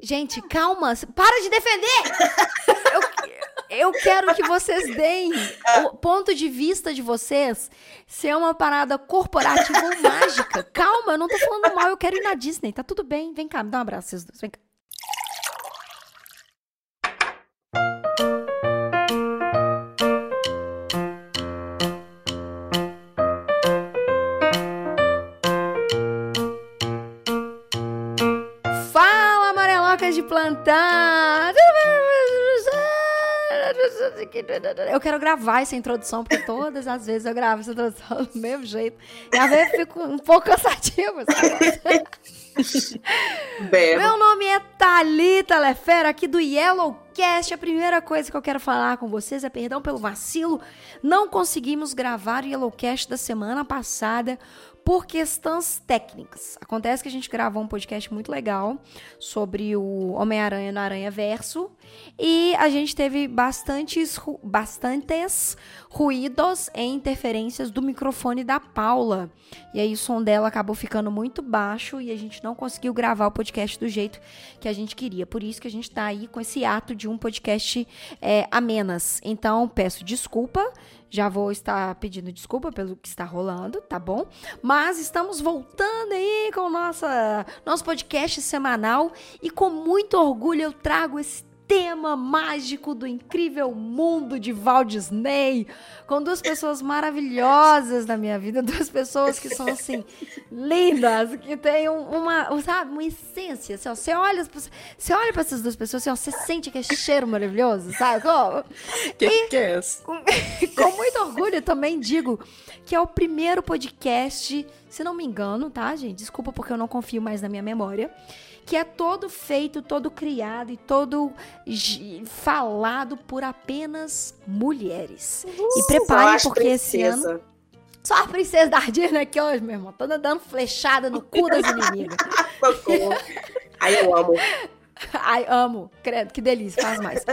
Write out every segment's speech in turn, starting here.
Gente, calma. Para de defender! eu, eu quero que vocês deem o ponto de vista de vocês se é uma parada corporativa ou mágica. Calma, eu não tô falando mal, eu quero ir na Disney. Tá tudo bem. Vem cá, me dá um abraço, vocês dois. Vem cá. Quero gravar essa introdução, porque todas as vezes eu gravo essa introdução do mesmo jeito. E às vezes fico um pouco cansativa. Meu nome é Thalita Lefera, aqui do Yellowcast. A primeira coisa que eu quero falar com vocês é perdão pelo vacilo. Não conseguimos gravar o Yellowcast da semana passada por questões técnicas. Acontece que a gente gravou um podcast muito legal sobre o Homem-Aranha no Aranha Verso e a gente teve bastantes, bastantes ruídos e interferências do microfone da Paula. E aí o som dela acabou ficando muito baixo e a gente não conseguiu gravar o podcast do jeito que a gente queria. Por isso que a gente está aí com esse ato de um podcast é, a menos. Então, peço desculpa já vou estar pedindo desculpa pelo que está rolando, tá bom? Mas estamos voltando aí com nossa nosso podcast semanal e com muito orgulho eu trago esse tema mágico do incrível mundo de Walt Disney, com duas pessoas maravilhosas na minha vida, duas pessoas que são assim lindas, que têm uma, sabe, uma essência. Assim, ó, você olha, você olha para essas duas pessoas, assim, ó, você sente que é cheiro maravilhoso, sabe? Como? Que e, que é isso? Com, com muito orgulho também digo que é o primeiro podcast, se não me engano, tá, gente? Desculpa porque eu não confio mais na minha memória que é todo feito, todo criado e todo falado por apenas mulheres. Uh, e preparem porque princesa. esse ano só a princesa da Disney aqui hoje, meu irmão. Toda dando flechada no cu das inimigas. Ai, eu amo. Ai, amo. Credo, que delícia. Faz mais.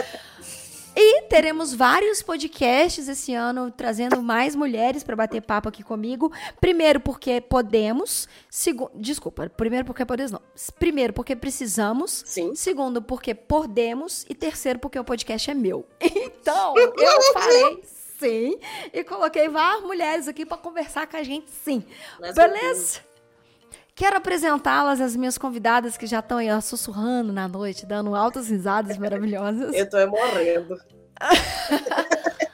E teremos vários podcasts esse ano trazendo mais mulheres para bater papo aqui comigo. Primeiro porque podemos, segundo, desculpa, primeiro porque podemos não. Primeiro porque precisamos, Sim. segundo porque podemos e terceiro porque o podcast é meu. Então, eu falei sim e coloquei várias mulheres aqui para conversar com a gente sim. Beleza? Quero apresentá-las, as minhas convidadas que já estão aí ó, sussurrando na noite, dando altas risadas maravilhosas. Eu tô morrendo.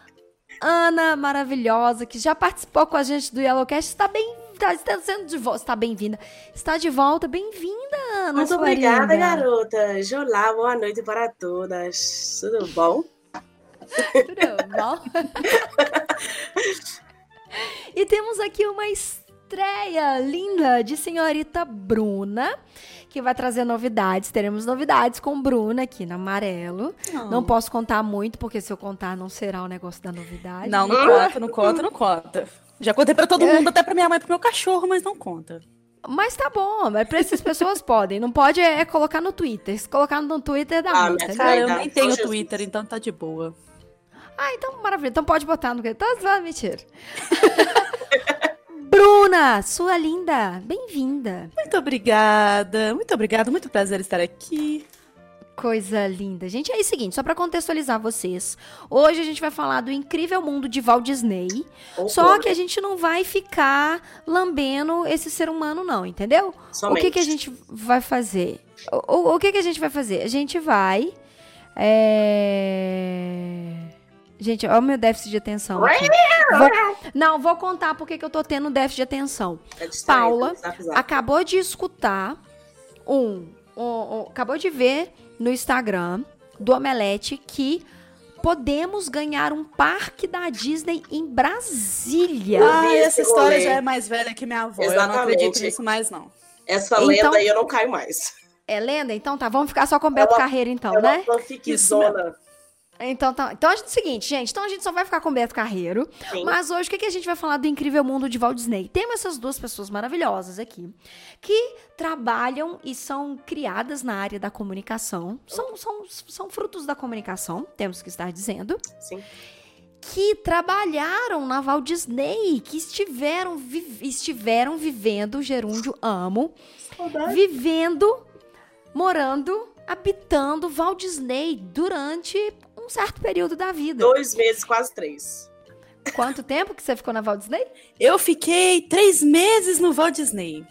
Ana, maravilhosa, que já participou com a gente do Yellowcast, está bem está, está sendo de volta, está bem-vinda. Está de volta, bem-vinda, Ana. Muito obrigada, linda. garotas. Olá, boa noite para todas. Tudo bom? Tudo bom? e temos aqui uma estreia linda de senhorita Bruna, que vai trazer novidades. Teremos novidades com Bruna aqui na Amarelo. Não. não posso contar muito, porque se eu contar não será o negócio da novidade. Não, não conta, não conta, não conta. Já contei para todo mundo, até para minha mãe e pro meu cachorro, mas não conta. Mas tá bom, mas pra essas pessoas podem. Não pode é, colocar no Twitter. Se colocar no Twitter dá ah, muito. Cara, eu nem tenho Twitter, então tá de boa. Ah, então maravilha. Então pode botar no. Tá, mentira. Bruna, sua linda, bem-vinda. Muito obrigada, muito obrigada, muito prazer estar aqui. Coisa linda. Gente, é o seguinte, só para contextualizar vocês. Hoje a gente vai falar do incrível mundo de Walt Disney. Oh, só que a gente não vai ficar lambendo esse ser humano, não, entendeu? Somente. O que, que a gente vai fazer? O, o, o que, que a gente vai fazer? A gente vai. É... Gente, olha o meu déficit de atenção. Vou, não, vou contar porque que eu tô tendo déficit de atenção. É Paula acabou de escutar um, um, um, Acabou de ver no Instagram do Omelete que podemos ganhar um parque da Disney em Brasília. Ah, essa história já é mais velha que minha avó. Exatamente. Eu não acredito nisso mais, não. Essa então, lenda aí eu não caio mais. É lenda? Então tá, vamos ficar só com o Beto Carreira então, é né? Isso mesmo. Então, tá, então a gente, é o seguinte, gente. Então a gente só vai ficar com Beto Carreiro. Sim. Mas hoje o que, que a gente vai falar do incrível mundo de Walt Disney? Temos essas duas pessoas maravilhosas aqui que trabalham e são criadas na área da comunicação. São, são, são frutos da comunicação, temos que estar dizendo. Sim. Que trabalharam na Walt Disney, que estiveram, vi, estiveram vivendo, gerúndio amo, Saudade. vivendo, morando habitando Walt Disney durante um certo período da vida. Dois meses, quase três. Quanto tempo que você ficou na Walt Disney? Eu fiquei três meses no Walt Disney.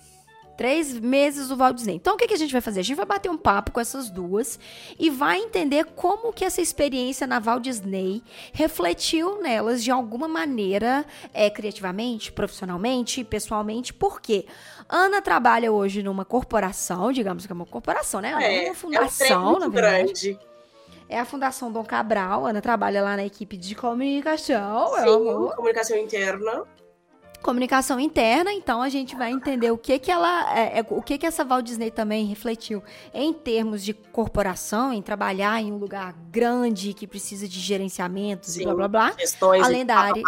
Três meses do Walt Disney. Então, o que, que a gente vai fazer? A gente vai bater um papo com essas duas e vai entender como que essa experiência na Walt Disney refletiu nelas de alguma maneira, é, criativamente, profissionalmente, pessoalmente. Por quê? Ana trabalha hoje numa corporação, digamos que é uma corporação, né? É, é uma fundação, é um na verdade. grande. É a Fundação Dom Cabral. Ana trabalha lá na equipe de comunicação. Sim, comunicação interna comunicação interna, então a gente vai entender o que que ela, é, é, o que que essa Walt Disney também refletiu em termos de corporação, em trabalhar em um lugar grande que precisa de gerenciamentos Sim, e blá blá blá, gestões além da área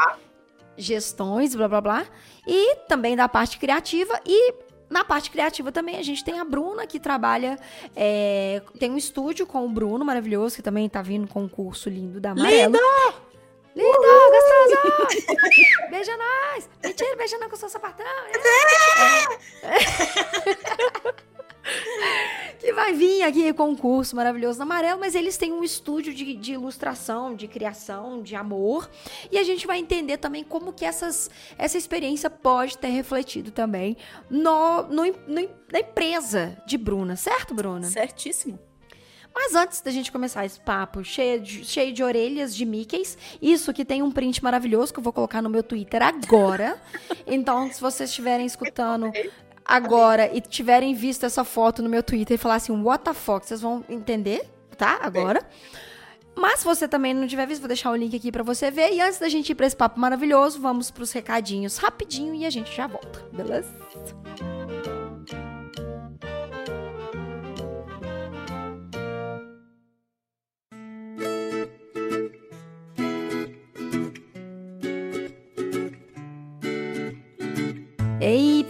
gestões, blá blá blá, e também da parte criativa e na parte criativa também a gente tem a Bruna que trabalha, é, tem um estúdio com o Bruno maravilhoso que também tá vindo com um curso lindo da Amarelo. Lindo! Linda, gostosa! beija nós! Mentira, beija não com o seu sapatão! É. que vai vir aqui com um curso maravilhoso amarelo, mas eles têm um estúdio de, de, ilustração, de criação, de amor, e a gente vai entender também como que essas, essa experiência pode ter refletido também no, no, no na empresa de Bruna, certo, Bruna? Certíssimo. Mas antes da gente começar esse papo cheio de, cheio de orelhas de Mickeys, isso que tem um print maravilhoso que eu vou colocar no meu Twitter agora. então, se vocês estiverem escutando agora e tiverem visto essa foto no meu Twitter e falar assim, what the fuck, vocês vão entender, tá? Agora. Mas se você também não tiver visto, vou deixar o link aqui para você ver. E antes da gente ir para esse papo maravilhoso, vamos para os recadinhos rapidinho e a gente já volta, beleza?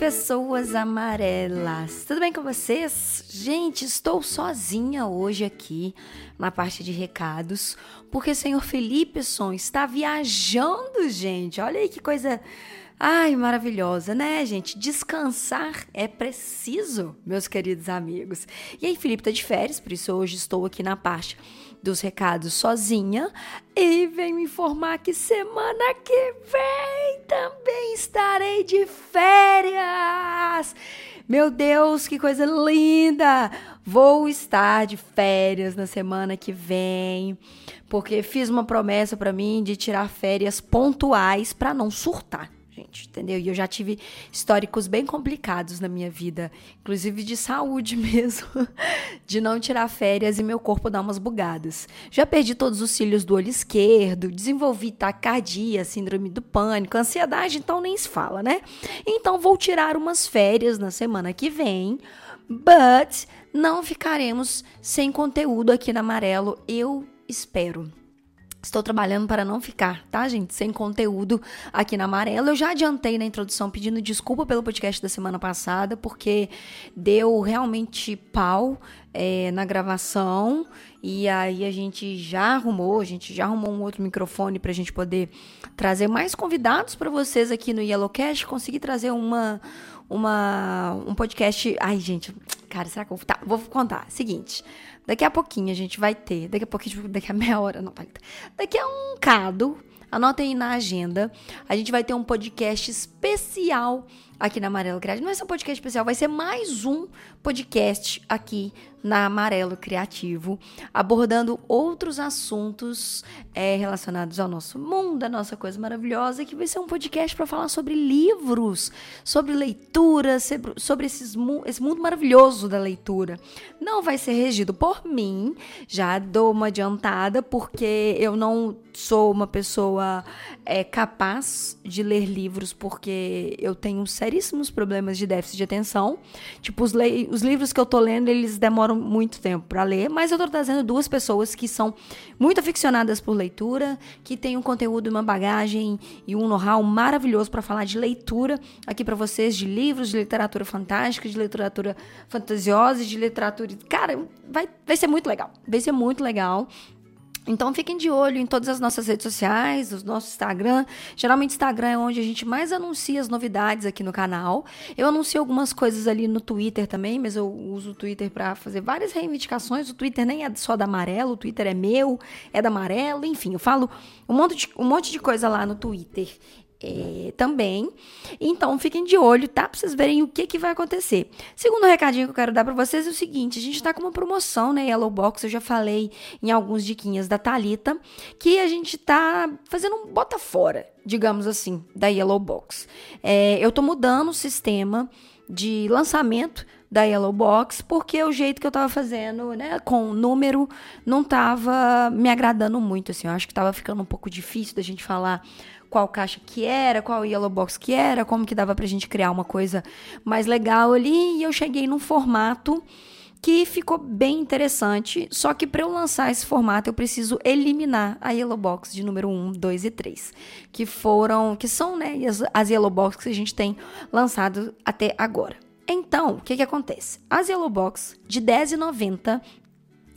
Pessoas amarelas! Tudo bem com vocês? Gente, estou sozinha hoje aqui na parte de recados, porque o senhor Felipe Son está viajando, gente. Olha aí que coisa. Ai, maravilhosa, né, gente? Descansar é preciso, meus queridos amigos. E aí, Felipe tá de férias, por isso hoje estou aqui na parte dos recados sozinha e vem me informar que semana que vem também estarei de férias. Meu Deus, que coisa linda! Vou estar de férias na semana que vem, porque fiz uma promessa para mim de tirar férias pontuais para não surtar gente, entendeu? E eu já tive históricos bem complicados na minha vida, inclusive de saúde mesmo, de não tirar férias e meu corpo dar umas bugadas. Já perdi todos os cílios do olho esquerdo, desenvolvi taquicardia, síndrome do pânico, ansiedade, então nem se fala, né? Então vou tirar umas férias na semana que vem, but não ficaremos sem conteúdo aqui na Amarelo, eu espero. Estou trabalhando para não ficar, tá, gente? Sem conteúdo aqui na Amarela. Eu já adiantei na introdução pedindo desculpa pelo podcast da semana passada, porque deu realmente pau é, na gravação. E aí a gente já arrumou, a gente já arrumou um outro microfone para a gente poder trazer mais convidados para vocês aqui no Yellowcast. Consegui trazer uma, uma, um podcast. Ai, gente, cara, será que eu vou. Tá, vou contar. Seguinte. Daqui a pouquinho a gente vai ter, daqui a pouquinho, daqui a meia hora, não, daqui a um cado, anotem aí na agenda, a gente vai ter um podcast especial aqui na Amarelo Criativo. Não vai ser um podcast especial, vai ser mais um podcast aqui na Amarelo Criativo, abordando outros assuntos é, relacionados ao nosso mundo, a nossa coisa maravilhosa, que vai ser um podcast para falar sobre livros, sobre leitura, sobre esses, esse mundo maravilhoso da leitura. Não vai ser regido por mim, já dou uma adiantada, porque eu não sou uma pessoa é, capaz de ler livros, porque eu tenho seríssimos problemas de déficit de atenção. Tipo, os, os livros que eu tô lendo, eles demoram muito tempo para ler, mas eu tô trazendo duas pessoas que são muito aficionadas por leitura, que têm um conteúdo, uma bagagem e um know-how maravilhoso para falar de leitura aqui para vocês, de livros, de literatura fantástica, de literatura fantasiosa, de literatura. Cara, vai, vai ser muito legal. Vai ser muito legal. Então fiquem de olho em todas as nossas redes sociais, o nosso Instagram. Geralmente Instagram é onde a gente mais anuncia as novidades aqui no canal. Eu anuncio algumas coisas ali no Twitter também, mas eu uso o Twitter para fazer várias reivindicações. O Twitter nem é só da Amarelo, o Twitter é meu, é da Amarelo, enfim, eu falo um monte de, um monte de coisa lá no Twitter é, também. Então fiquem de olho, tá? Pra vocês verem o que, que vai acontecer. Segundo recadinho que eu quero dar para vocês é o seguinte: a gente tá com uma promoção, né? Yellow Box, eu já falei em alguns diquinhas da Talita, que a gente tá fazendo um bota fora, digamos assim, da Yellow Box. É, eu tô mudando o sistema de lançamento da Yellow Box, porque o jeito que eu tava fazendo, né, com o número, não tava me agradando muito, assim. Eu acho que tava ficando um pouco difícil da gente falar qual caixa que era, qual yellow box que era, como que dava pra gente criar uma coisa mais legal ali, e eu cheguei num formato que ficou bem interessante, só que para eu lançar esse formato eu preciso eliminar a Yellow Box de número 1, 2 e 3, que foram, que são, né, as, as Yellow Box que a gente tem lançado até agora. Então, o que que acontece? As Yellow Box de R$10,90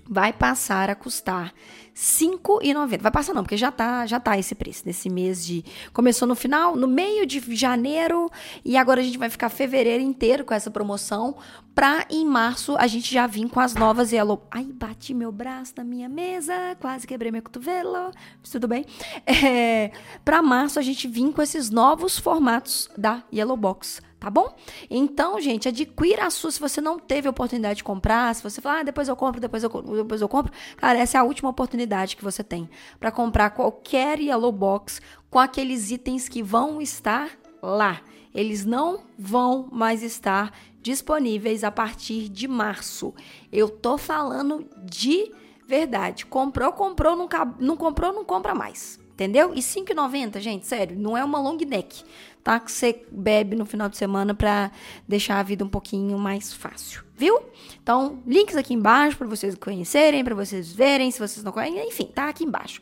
vai passar a custar 5,90. Vai passar não, porque já tá, já tá esse preço nesse mês de começou no final, no meio de janeiro e agora a gente vai ficar fevereiro inteiro com essa promoção pra em março a gente já vir com as novas Yellow. Ai, bati meu braço na minha mesa, quase quebrei meu cotovelo. Tudo bem? É, para março a gente vir com esses novos formatos da Yellow Box tá bom? Então, gente, adquira a sua se você não teve a oportunidade de comprar, se você falar, ah, depois eu compro, depois eu, depois eu compro, cara, essa é a última oportunidade que você tem para comprar qualquer Yellow Box com aqueles itens que vão estar lá. Eles não vão mais estar disponíveis a partir de março. Eu tô falando de verdade. Comprou, comprou, não, não comprou, não compra mais. Entendeu? E 5,90, gente, sério, não é uma long neck tá? Que você bebe no final de semana para deixar a vida um pouquinho mais fácil, viu? Então, links aqui embaixo para vocês conhecerem, para vocês verem, se vocês não conhecem, enfim, tá aqui embaixo.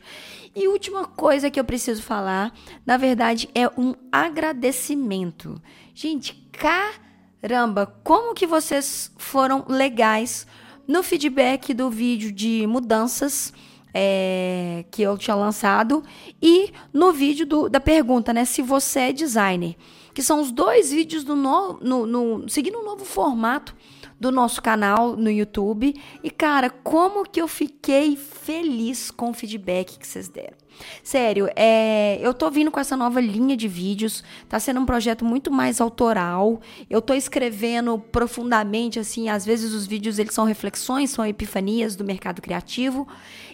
E última coisa que eu preciso falar, na verdade, é um agradecimento. Gente, caramba, como que vocês foram legais no feedback do vídeo de mudanças é, que eu tinha lançado e no vídeo do, da pergunta, né? Se você é designer. Que são os dois vídeos do no, no, no, seguindo um novo formato do nosso canal no YouTube. E, cara, como que eu fiquei feliz com o feedback que vocês deram. Sério, é, eu tô vindo com essa nova linha de vídeos, tá sendo um projeto muito mais autoral. Eu tô escrevendo profundamente, assim, às vezes os vídeos eles são reflexões, são epifanias do mercado criativo.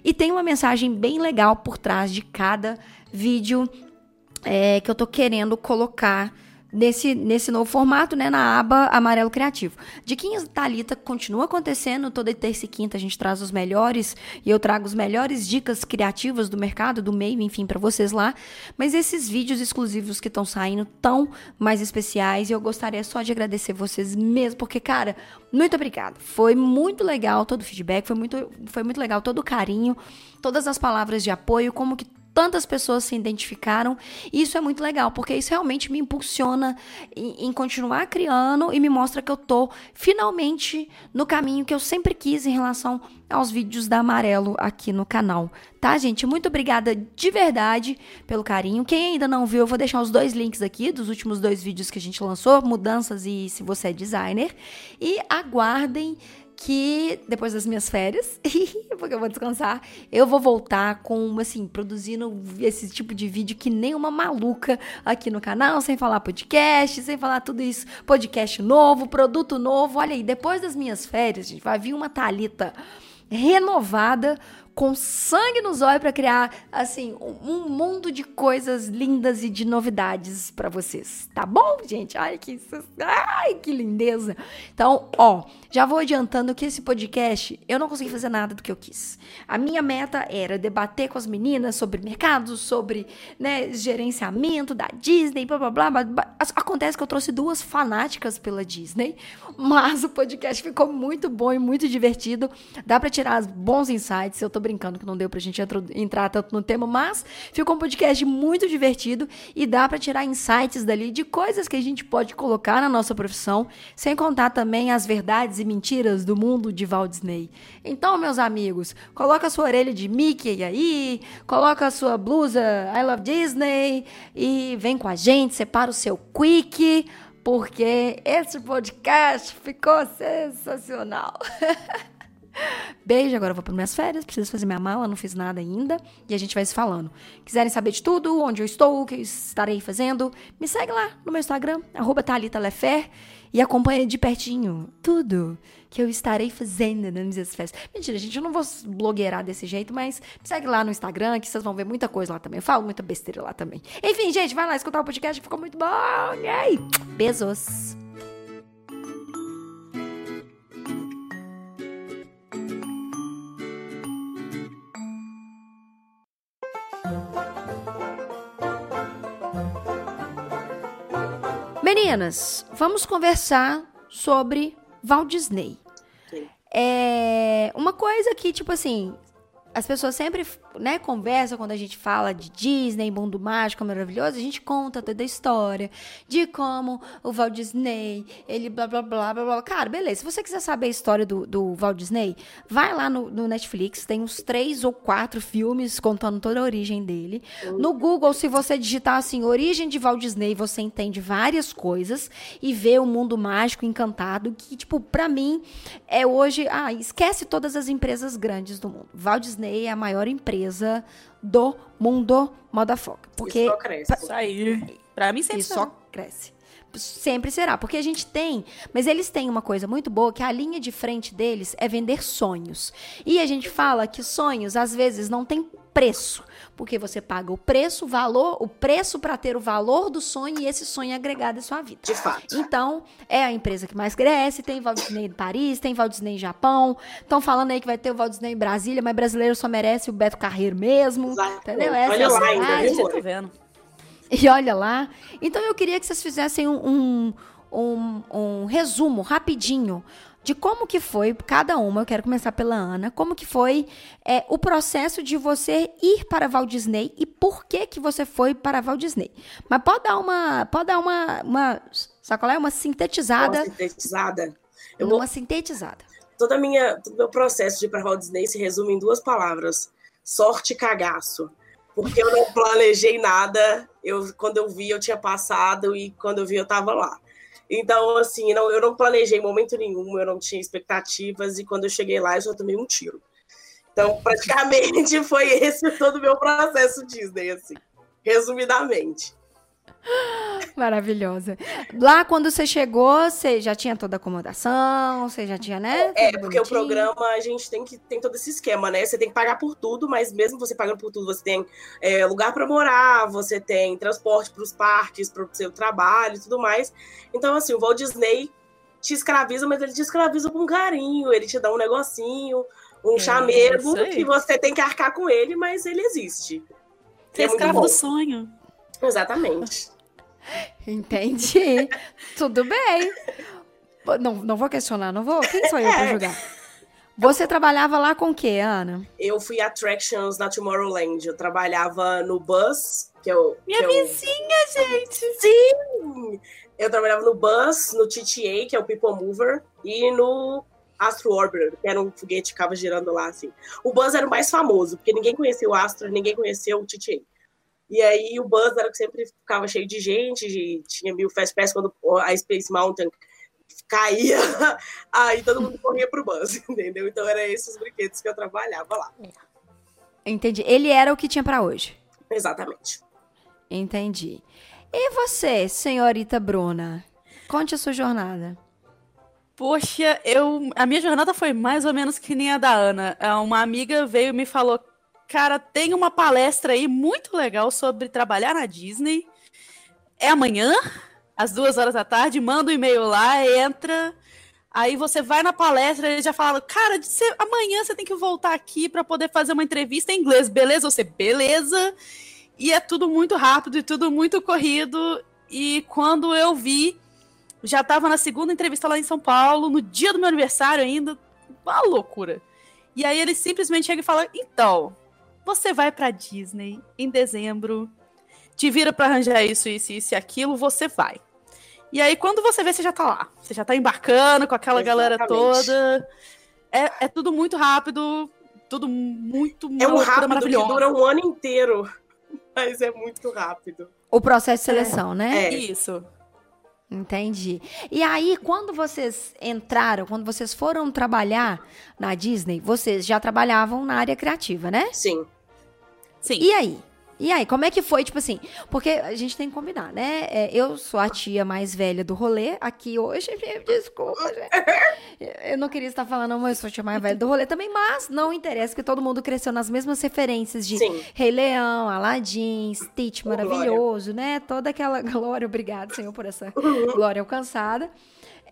E tem uma mensagem bem legal por trás de cada vídeo é, que eu tô querendo colocar nesse, nesse novo formato, né, na aba Amarelo Criativo. Diquinhas Talita continua acontecendo, toda terça e quinta a gente traz os melhores e eu trago os melhores dicas criativas do mercado, do meio, enfim, para vocês lá. Mas esses vídeos exclusivos que estão saindo tão mais especiais e eu gostaria só de agradecer vocês mesmo, porque cara, muito obrigada. Foi muito legal todo o feedback, foi muito foi muito legal todo o carinho, todas as palavras de apoio, como que tantas pessoas se identificaram. E isso é muito legal, porque isso realmente me impulsiona em, em, continuar criando e me mostra que eu tô finalmente no caminho que eu sempre quis em relação aos vídeos da Amarelo aqui no canal. Tá, gente? Muito obrigada de verdade pelo carinho. Quem ainda não viu, eu vou deixar os dois links aqui dos últimos dois vídeos que a gente lançou, mudanças e se você é designer. E aguardem que depois das minhas férias, porque eu vou descansar, eu vou voltar com, assim, produzindo esse tipo de vídeo que nem uma maluca aqui no canal, sem falar podcast, sem falar tudo isso, podcast novo, produto novo. Olha aí, depois das minhas férias, gente, vai vir uma Talita renovada com sangue nos olhos para criar assim um mundo de coisas lindas e de novidades para vocês, tá bom, gente? Ai que ai que lindeza. Então, ó, já vou adiantando que esse podcast eu não consegui fazer nada do que eu quis. A minha meta era debater com as meninas sobre mercado, sobre né, gerenciamento da Disney, blá blá blá. blá. Acontece que eu trouxe duas fanáticas pela Disney, mas o podcast ficou muito bom e muito divertido. Dá para tirar bons insights. Eu tô brincando que não deu pra gente entrar tanto no tema, mas ficou um podcast muito divertido e dá para tirar insights dali de coisas que a gente pode colocar na nossa profissão, sem contar também as verdades e mentiras do mundo de Walt Disney. Então, meus amigos, coloca a sua orelha de Mickey aí, coloca a sua blusa I Love Disney e vem com a gente, separa o seu quick porque esse podcast ficou sensacional. Beijo, agora eu vou para minhas férias, preciso fazer minha mala, não fiz nada ainda. E a gente vai se falando. Quiserem saber de tudo, onde eu estou, o que eu estarei fazendo, me segue lá no meu Instagram, arroba e acompanha de pertinho tudo que eu estarei fazendo nas festas. Mentira, gente, eu não vou blogueirar desse jeito, mas segue lá no Instagram que vocês vão ver muita coisa lá também. Eu falo muita besteira lá também. Enfim, gente, vai lá escutar o podcast, ficou muito bom. E aí, beijos. Meninas, vamos conversar sobre Walt Disney. É uma coisa que, tipo assim, as pessoas sempre, né, conversam quando a gente fala de Disney, mundo mágico, maravilhoso, a gente conta toda a história de como o Walt Disney, ele blá blá blá blá blá. Cara, beleza. Se você quiser saber a história do, do Walt Disney, vai lá no, no Netflix, tem uns três ou quatro filmes contando toda a origem dele. No Google, se você digitar assim, origem de Walt Disney, você entende várias coisas e vê o mundo mágico encantado, que, tipo, pra mim, é hoje. Ah, esquece todas as empresas grandes do mundo. Walt Disney é a maior empresa do mundo foca. Porque isso só cresce. Isso aí. Pra mim sempre Isso só cresce. Sempre será, porque a gente tem, mas eles têm uma coisa muito boa que a linha de frente deles é vender sonhos. E a gente fala que sonhos às vezes não tem preço, porque você paga o preço, o valor, o preço para ter o valor do sonho e esse sonho agregado à sua vida. De fato. Então, é a empresa que mais cresce, tem Walt Disney em Paris, tem Walt Disney em Japão. Estão falando aí que vai ter o Walt Disney em Brasília, mas brasileiro só merece o Beto Carreiro mesmo. Exato. Entendeu? Essa Olha é lá, ainda, tô vendo. E olha lá. Então eu queria que vocês fizessem um, um, um, um resumo rapidinho de como que foi cada uma, eu quero começar pela Ana, como que foi é, o processo de você ir para Walt Disney e por que que você foi para Walt Disney. Mas pode dar uma, pode dar uma, uma qual é? Uma sintetizada. Uma sintetizada. Eu uma vou... sintetizada. Toda minha, todo o meu processo de ir para Walt Disney se resume em duas palavras: sorte e cagaço. Porque eu não planejei nada. Eu, quando eu vi, eu tinha passado e quando eu vi, eu estava lá. Então, assim, não, eu não planejei momento nenhum, eu não tinha expectativas, e quando eu cheguei lá, eu só tomei um tiro. Então, praticamente foi esse todo o meu processo Disney, assim, resumidamente. Maravilhosa. Lá, quando você chegou, você já tinha toda a acomodação, você já tinha, né? É, porque bonitinho. o programa a gente tem que tem todo esse esquema, né? Você tem que pagar por tudo, mas mesmo você pagando por tudo, você tem é, lugar para morar, você tem transporte para os parques, para o seu trabalho e tudo mais. Então, assim, o Walt Disney te escraviza, mas ele te escraviza com carinho, ele te dá um negocinho, um é, chamego que você tem que arcar com ele, mas ele existe. Você é, é escravo do sonho. Exatamente. Entendi. Tudo bem. Não, não vou questionar, não vou. Quem sou eu para é. julgar? Você trabalhava lá com o que, Ana? Eu fui attractions na Tomorrowland. Eu trabalhava no bus, que eu. Minha que vizinha, eu... gente! Sim! Eu trabalhava no bus, no TTA, que é o People Mover, e no Astro Orbiter, que era um foguete que ficava girando lá, assim. O bus era o mais famoso, porque ninguém conhecia o Astro, ninguém conhecia o TTA. E aí o bus era que sempre ficava cheio de gente, de, tinha mil fast pass quando a Space Mountain caía, aí todo mundo corria pro bus, entendeu? Então era esses brinquedos que eu trabalhava lá. Entendi. Ele era o que tinha para hoje. Exatamente. Entendi. E você, senhorita Bruna? Conte a sua jornada. Poxa, eu, a minha jornada foi mais ou menos que nem a da Ana. Uma amiga veio e me falou: Cara, tem uma palestra aí muito legal sobre trabalhar na Disney. É amanhã, às duas horas da tarde. Manda um e-mail lá, entra. Aí você vai na palestra e já fala, cara, você, amanhã você tem que voltar aqui para poder fazer uma entrevista em inglês, beleza? Você, beleza? E é tudo muito rápido e tudo muito corrido. E quando eu vi, já estava na segunda entrevista lá em São Paulo, no dia do meu aniversário ainda, uma loucura. E aí ele simplesmente chega e fala: então, você vai pra Disney em dezembro, te vira pra arranjar isso, isso, isso e aquilo, você vai. E aí, quando você vê, você já tá lá. Você já tá embarcando com aquela Exatamente. galera toda. É, é tudo muito rápido, tudo muito É um rápido que dura um ano inteiro. Mas é muito rápido. O processo de seleção, é. né? É. Isso. Entendi. E aí, quando vocês entraram, quando vocês foram trabalhar na Disney, vocês já trabalhavam na área criativa, né? Sim. Sim. E aí? E aí, como é que foi, tipo assim? Porque a gente tem que combinar, né? É, eu sou a tia mais velha do rolê aqui hoje. Desculpa, gente. Eu não queria estar falando, mas eu sou a tia mais velha do rolê também, mas não interessa, que todo mundo cresceu nas mesmas referências de Sim. Rei Leão, Aladdin, Stitch maravilhoso, glória. né? Toda aquela glória, obrigado, Senhor, por essa uhum. glória alcançada.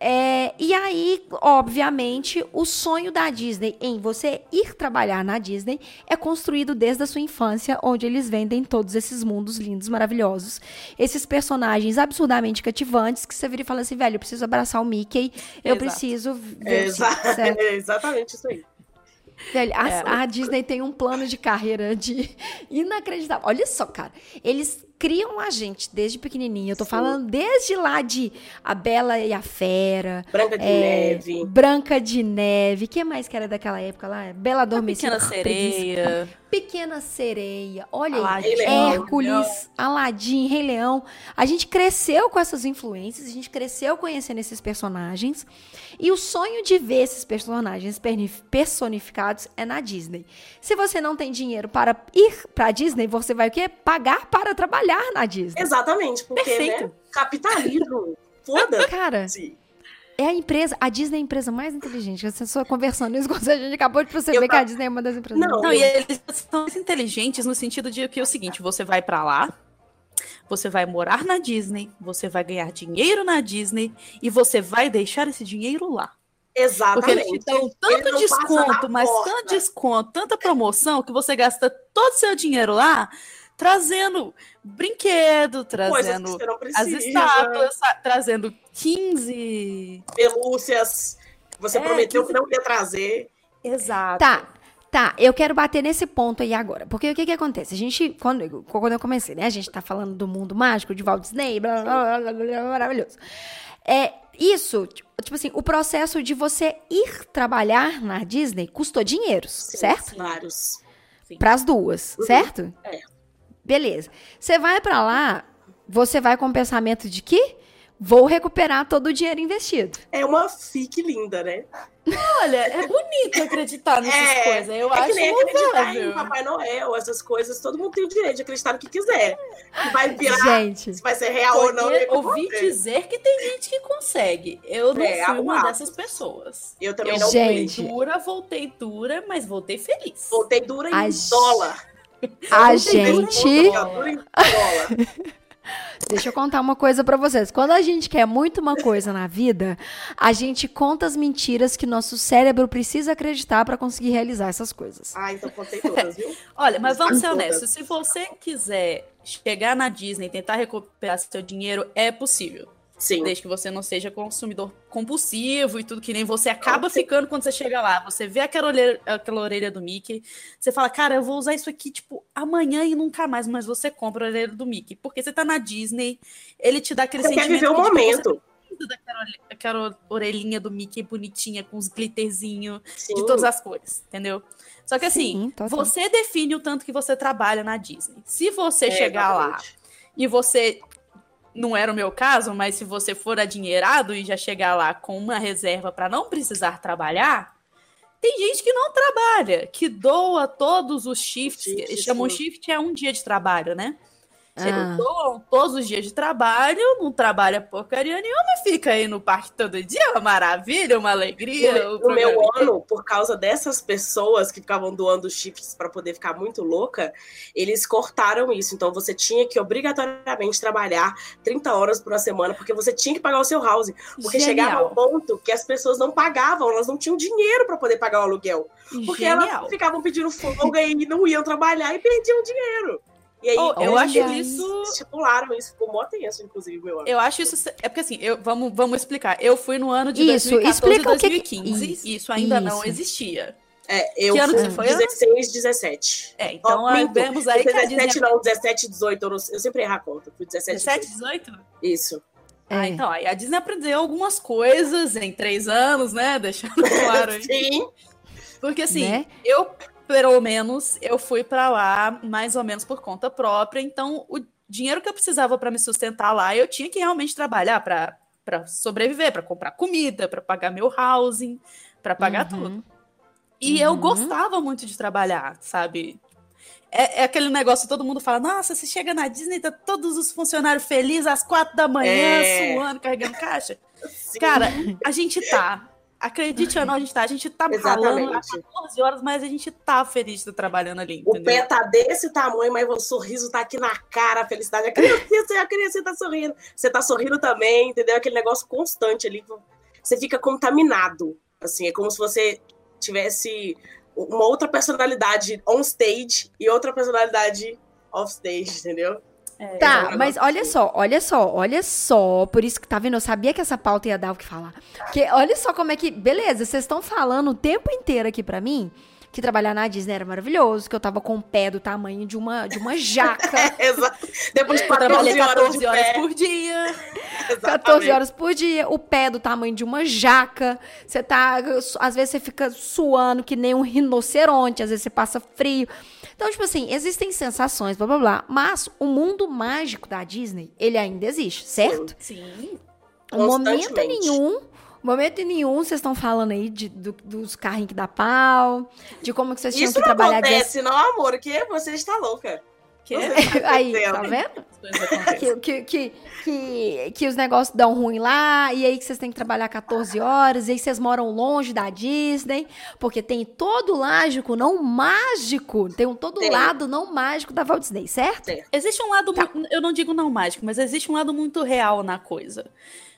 É, e aí, obviamente, o sonho da Disney em você ir trabalhar na Disney é construído desde a sua infância, onde eles vendem todos esses mundos lindos, maravilhosos. Esses personagens absurdamente cativantes que você vira e fala assim, velho, eu preciso abraçar o Mickey, eu Exato. preciso ver Exa é exatamente isso aí. A, é. a, Disney tem um plano de carreira de inacreditável. Olha só, cara. Eles criam a gente desde pequenininho. Eu tô Sim. falando desde lá de A Bela e a Fera. Branca de é, Neve. Branca de Neve. O que mais que era daquela época lá? Bela Adormecida. Pequena Sereia. Pequena Sereia. Olha aí. Hércules, Aladim, Rei Leão. A gente cresceu com essas influências. A gente cresceu conhecendo esses personagens. E o sonho de ver esses personagens personificados é na Disney. Se você não tem dinheiro para ir para Disney, você vai o quê? Pagar para trabalhar na Disney. Exatamente, porque né, Perfeito. Né, capitalismo. Foda. Cara, Sim. É a empresa, a Disney é a empresa mais inteligente. Você só conversando isso com você, a gente acabou de perceber que a Disney é uma das empresas. Não, não e eles são mais inteligentes no sentido de que é o seguinte: você vai para lá, você vai morar na Disney, você vai ganhar dinheiro na Disney e você vai deixar esse dinheiro lá. Exatamente. Porque eles te dão tanto desconto, mas porta. tanto desconto, tanta promoção que você gasta todo o seu dinheiro lá trazendo brinquedo, trazendo as estátuas, trazendo 15 pelúcias. Você é, prometeu 15... que não ia trazer. Exato. Tá. Tá, eu quero bater nesse ponto aí agora. Porque o que que acontece? A gente, quando, quando eu comecei, né? A gente tá falando do mundo mágico de Walt Disney, blá, blá, blá, blá, maravilhoso. É, isso, tipo assim, o processo de você ir trabalhar na Disney custou dinheiro, Sim, certo? Vários. Para as duas, uhum. certo? É. Beleza. Você vai para lá, você vai com o pensamento de que vou recuperar todo o dinheiro investido. É uma fique linda, né? Olha, é bonito acreditar nessas é, coisas. Eu é acho que nem acreditar em Papai Noel, essas coisas. Todo mundo tem o direito de acreditar no que quiser. Vai virar, gente, se vai ser real ou não. Ouvi dizer que tem gente que consegue. Eu não é, fui uma dessas pessoas. Eu também eu não gente. fui. Dura, voltei dura, mas voltei feliz. Voltei dura em a dólar. A gente. Deixa eu contar uma coisa para vocês. Quando a gente quer muito uma coisa na vida, a gente conta as mentiras que nosso cérebro precisa acreditar para conseguir realizar essas coisas. Ah, então contei todas, viu? Olha, mas vamos ser honestos. Se você quiser chegar na Disney e tentar recuperar seu dinheiro, é possível. Sim. Desde que você não seja consumidor compulsivo e tudo que nem você acaba ficando quando você chega lá. Você vê aquela orelha, aquela orelha do Mickey, você fala, cara, eu vou usar isso aqui, tipo, amanhã e nunca mais, mas você compra a orelha do Mickey. Porque você tá na Disney, ele te dá aquele você sentimento. Quer viver o momento. Daquela, aquela orelhinha do Mickey bonitinha, com os glitterzinhos de todas as cores, entendeu? Só que assim, Sim, você define o tanto que você trabalha na Disney. Se você é, chegar exatamente. lá e você não era o meu caso, mas se você for adinheirado e já chegar lá com uma reserva para não precisar trabalhar, tem gente que não trabalha, que doa todos os shifts, shift, chamam shift é um dia de trabalho, né? Ah. Eles doam todos os dias de trabalho, não trabalha porcaria nenhuma, fica aí no parque todo dia, uma maravilha, uma alegria. O, o meu ano, por causa dessas pessoas que ficavam doando shifts para poder ficar muito louca, eles cortaram isso. Então você tinha que obrigatoriamente trabalhar 30 horas por uma semana, porque você tinha que pagar o seu house. Porque Genial. chegava um ponto que as pessoas não pagavam, elas não tinham dinheiro para poder pagar o aluguel. Porque Genial. elas ficavam pedindo folga e não iam trabalhar e perdiam dinheiro. E aí, oh, eu acho isso. Estipularam isso, ficou mó tenso, inclusive, meu ano. Eu acho isso. É porque assim, eu, vamos, vamos explicar. Eu fui no ano de isso, 2014 explica 2015. Que... Isso, isso ainda isso. não existia. É, eu Que ano que você foi, Ana? 16, 17. É, então ah, minto. vemos aí que a 17 Disney... não, 17, 18. Eu, não- eu sempre erro a conta. Fui 17, 17, 18. 18? Isso. Ah, É. então, aí a Disney aprendeu algumas coisas em três anos, né? Deixando claro aí. Sim. Porque assim, Né? eu, pelo menos, eu fui pra lá mais ou menos por conta própria, então o dinheiro que eu precisava pra me sustentar lá, eu tinha que realmente trabalhar pra para sobreviver, pra comprar comida, pra pagar meu housing, pra pagar Uhum. tudo. E eu Uhum. gostava muito de trabalhar, sabe? É, é aquele negócio, todo mundo fala, nossa, você chega na Disney, tá todos os funcionários felizes às quatro da manhã, É. suando, carregando caixa. Sim. Cara, a gente tá. Acredite ou não, a gente tá. A gente tá ralando há Exatamente. 14 horas, mas a gente tá feliz de estar trabalhando ali, O entendeu? pé tá desse tamanho, mas o sorriso tá aqui na cara, a felicidade. A criança, a criança tá sorrindo. Você tá sorrindo também, entendeu? Aquele negócio constante ali. Você fica contaminado. Assim, é como se você tivesse uma outra personalidade on stage e outra personalidade off stage, entendeu? É, Tá, mas olha só, olha só, olha só. Por isso que tá vendo? Eu sabia que essa pauta ia dar o que falar. Porque olha só como é que. Beleza, vocês estão falando o tempo inteiro aqui pra mim que trabalhar na Disney era maravilhoso, que eu tava com o pé do tamanho de uma, de uma jaca. Exato. Depois de Eu 14 trabalhei horas, 14 de horas por dia. 14 horas por dia, o pé do tamanho de uma jaca. Você tá. Às vezes você fica suando que nem um rinoceronte, às vezes você passa frio. Então, tipo assim, existem sensações, blá blá blá. Mas o mundo mágico da Disney, ele ainda existe, certo? Sim. Em momento Constantemente. nenhum. Momento nenhum, vocês estão falando aí de, do- dos carrinhos que dá pau, de como que vocês tinham Isso que não trabalhar dia acontece, não, amor, que você está louca. Que tá Aí, tá vendo? Que, que, que, que, que os negócios dão ruim lá, e aí que vocês têm que trabalhar 14 horas, e aí vocês moram longe da Disney, porque tem todo mágico, não mágico, tem um todo Tem. lado não mágico da Walt Disney, certo? Tem. Existe um lado, Tá. eu não digo não mágico, mas existe um lado muito real na coisa.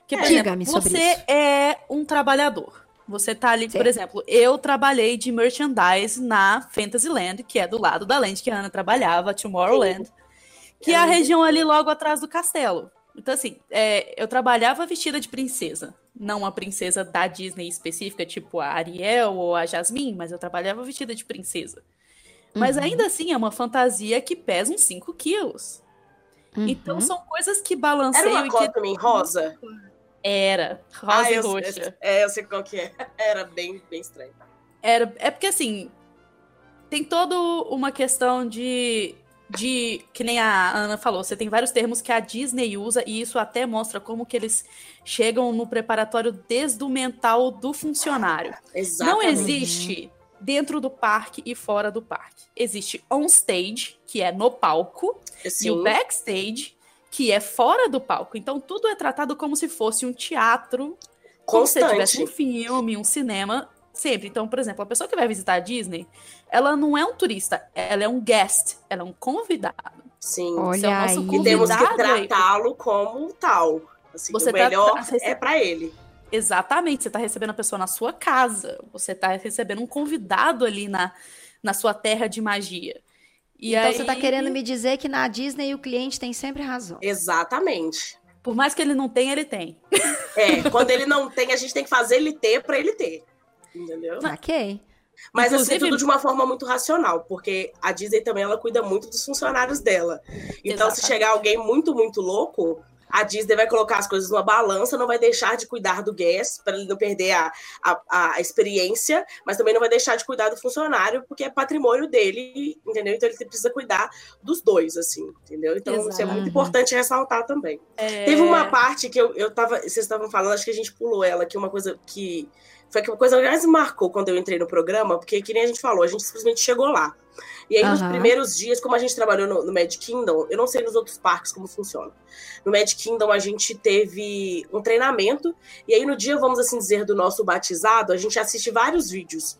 Que, É. Diga-me sobre você isso. é um trabalhador. Você tá ali, por Certo. exemplo, eu trabalhei de merchandise na Fantasyland, que é do lado da land que a Ana trabalhava, Tomorrowland, que é a É. região ali logo atrás do castelo. Então, assim, é, eu trabalhava vestida de princesa. Não uma princesa da Disney específica, tipo a Ariel ou a Jasmine, mas eu trabalhava vestida de princesa. Mas Uhum. ainda assim é uma fantasia que pesa uns 5 quilos. Então Uhum. são coisas que Era balanceiam uma e cota que também rosa? Era rosa Ah, e eu, roxa. É, eu sei qual que é. Era bem, bem estranho. Era, é porque assim, tem toda uma questão de de que nem a Ana falou, você tem vários termos que a Disney usa e isso até mostra como que eles chegam no preparatório desde o mental do funcionário. Não Exatamente. existe dentro do parque e fora do parque. Existe on stage, que é no palco, e Sim. o backstage, que é fora do palco. Então tudo é tratado como se fosse um teatro, como se tivesse um Constante. filme, um cinema, sempre. Então, por exemplo, a pessoa que vai visitar a Disney, ela não é um turista, ela é um guest, ela é um convidado. Sim. Olha Você é o nosso aí. E temos que convidado aí. tratá-lo como tal. Assim, Você o tá- melhor tá- você- é pra ele. Exatamente, você está recebendo a pessoa na sua casa, você está recebendo um convidado ali na, na sua terra de magia. E então aí, você tá querendo me dizer que na Disney o cliente tem sempre razão. Exatamente. Por mais que ele não tenha, ele tem. É, quando ele não tem, a gente tem que fazer ele ter pra ele ter. Entendeu? Ok. Mas assim, Inclusive- tudo de uma forma muito racional, porque a Disney também ela cuida muito dos funcionários dela. Então, se Exatamente. chegar alguém muito, muito louco, a Disney vai colocar as coisas numa balança, não vai deixar de cuidar do guest, para ele não perder a, a, a experiência, mas também não vai deixar de cuidar do funcionário, porque é patrimônio dele, entendeu? Então ele precisa cuidar dos dois, assim, entendeu? Então isso é Exato. muito importante ressaltar também. É, Teve uma parte que eu, eu tava. Vocês estavam falando, acho que a gente pulou ela, que é uma coisa que. Foi que uma coisa que mais me marcou quando eu entrei no programa, porque que nem a gente falou, a gente simplesmente chegou lá. E aí, nos Aham. primeiros dias, como a gente trabalhou no, no Magic Kingdom, eu não sei nos outros parques como funciona. No Magic Kingdom, a gente teve um treinamento, e aí no dia, vamos assim dizer, do nosso batizado, a gente assiste vários vídeos.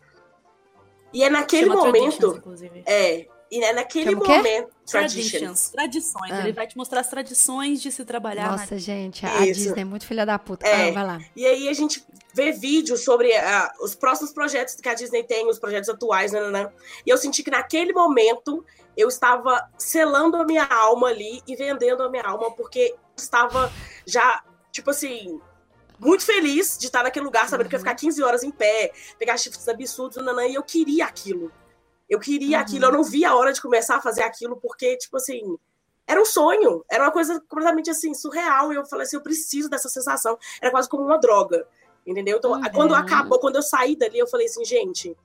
E é naquele chama momento. É, e é naquele Chama o quê? momento. Traditions. Traditions. Tradições. Ah. Ele vai te mostrar as tradições de se trabalhar na Nossa, gente, a Isso. Disney é muito filha da puta. É. Ah, vai lá. E aí a gente vê vídeos sobre ah, os próximos projetos que a Disney tem, os projetos atuais, né, E eu senti que naquele momento eu estava selando a minha alma ali e vendendo a minha alma, porque estava já, tipo assim, muito feliz de estar naquele lugar, sabendo uhum. que eu ia ficar 15 horas em pé, pegar chifres absurdos, nanã, e eu queria aquilo. Eu queria uhum. aquilo, eu não via a hora de começar a fazer aquilo, porque, tipo assim, era um sonho, era uma coisa completamente assim, surreal. E eu falei assim, eu preciso dessa sensação. Era quase como uma droga. Entendeu? Então, uhum. quando acabou, quando eu saí dali, eu falei assim, gente,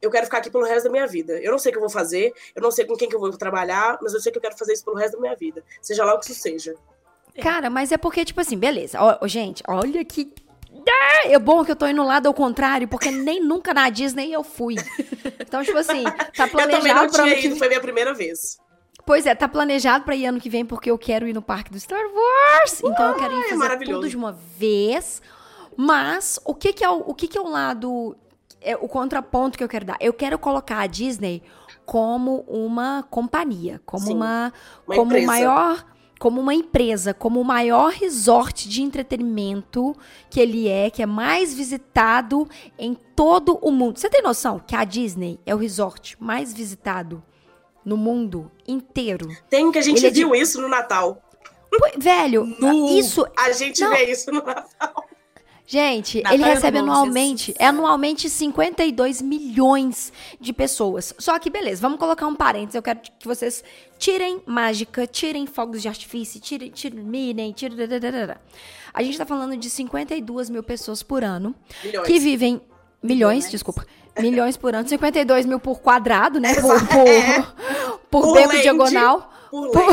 eu quero ficar aqui pelo resto da minha vida. Eu não sei o que eu vou fazer, eu não sei com quem que eu vou trabalhar, mas eu sei que eu quero fazer isso pelo resto da minha vida. Seja lá o que isso seja. Cara, mas é porque, tipo assim, beleza. Ó, gente, olha que. É bom que eu tô indo lá ao contrário, porque nem nunca na Disney eu fui. Então, tipo assim, tá planejado eu também não tinha ido, que... foi minha primeira vez. Pois é, tá planejado pra ir ano que vem, porque eu quero ir no parque do Star Wars. Então eu quero ir fazer tudo de uma vez. Mas, o que que é o, o, que que é o lado... É o contraponto que eu quero dar? Eu quero colocar a Disney como uma companhia, como Sim, uma, uma como empresa. maior como uma empresa, como o maior resort de entretenimento que ele é, que é mais visitado em todo o mundo. Você tem noção que a Disney é o resort mais visitado no mundo inteiro? Tem que a gente ele viu é de... isso no Natal. Velho, no... isso. A gente não... vê isso no Natal. Gente, Natal ele recebe anualmente, é anualmente 52 milhões de pessoas. Só que, beleza, vamos colocar um parênteses. Eu quero que vocês tirem mágica, tirem fogos de artifício, tirem, tirem Minem, tirem. A gente tá falando de 52 mil pessoas por ano milhões. que vivem. Milhões, milhões, desculpa. Milhões por ano, 52 mil por quadrado, né? Por, por, é. por, por lente, diagonal. Por, por,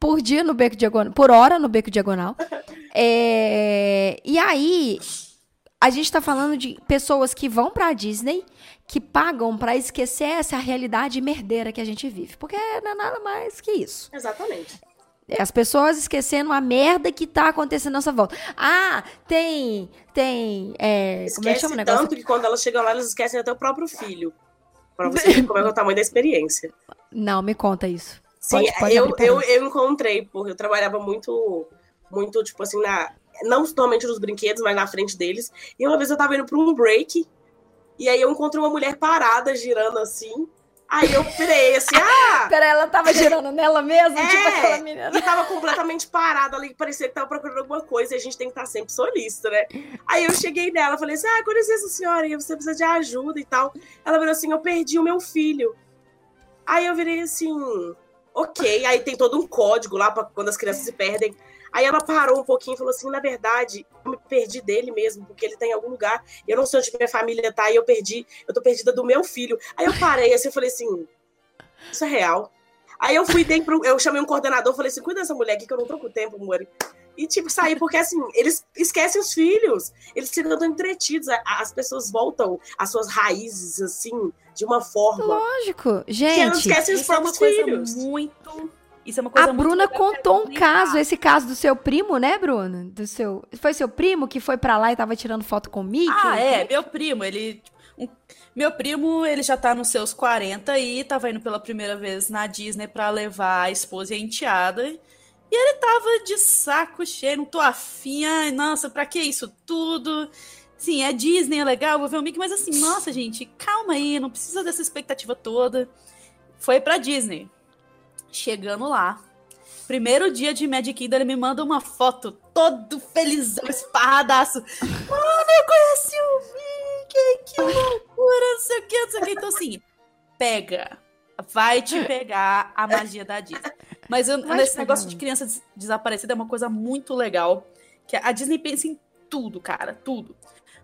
por dia no beco diagonal. Por hora no beco diagonal. É, e aí, a gente está falando de pessoas que vão para a Disney, que pagam para esquecer essa realidade merdeira que a gente vive. Porque não é nada mais que isso. Exatamente. É as pessoas esquecendo a merda que tá acontecendo à nossa volta. Ah, tem. Tem. É, Esquece como é que chama o negócio? Tanto que quando elas chegam lá, elas esquecem até o próprio filho. Pra você ver como é o tamanho da experiência. Não, me conta isso. Sim, pode, pode eu, eu, eu encontrei, porque eu trabalhava muito muito, tipo assim, na, não somente nos brinquedos, mas na frente deles. E uma vez eu tava indo pra um break, e aí eu encontrei uma mulher parada, girando assim. Aí eu pirei assim, ah! Pera, ela tava girando nela mesmo? É, tipo aquela menina. E tava completamente parada ali, parecia que tava procurando alguma coisa, e a gente tem que estar sempre solista, né? Aí eu cheguei nela, falei assim, ah, com licença, senhora, você precisa de ajuda e tal. Ela virou assim, eu perdi o meu filho. Aí eu virei assim, ok. Aí tem todo um código lá para quando as crianças se perdem. Aí ela parou um pouquinho e falou assim: na verdade, eu me perdi dele mesmo, porque ele tá em algum lugar. Eu não sei onde minha família tá, e eu perdi, eu tô perdida do meu filho. Aí eu parei assim, eu falei assim: isso é real. Aí eu fui dentro, eu chamei um coordenador, falei assim: cuida dessa mulher aqui que eu não tô com tempo, amor. E, tipo, sair, porque assim, eles esquecem os filhos, eles ficam tão entretidos, as pessoas voltam às suas raízes, assim, de uma forma. Lógico, gente. Que elas esquecem os próprios é filhos. Muito isso é uma coisa A Bruna contou um caso, esse caso do seu primo, né, Bruna? Do seu, foi seu primo que foi para lá e tava tirando foto com o Mickey? Ah, é, meu primo, ele um, meu primo, ele já tá nos seus 40 e tava indo pela primeira vez na Disney para levar a esposa e a enteada. E ele tava de saco cheio, não tô afim, ai, nossa, pra que isso tudo? Sim, é Disney, é legal, vou ver o Mickey, mas assim, nossa, gente, calma aí, não precisa dessa expectativa toda. Foi pra Disney. Chegando lá, primeiro dia de Magic Kingdom, ele me manda uma foto todo felizão, esparradaço. Mano, eu conheci o Mickey, que loucura, não sei o que, não sei o que. Então, assim, pega. Vai te pegar a magia da Disney. Mas eu, nesse negócio de criança des desaparecida é uma coisa muito legal. Que a Disney pensa em tudo, cara, tudo.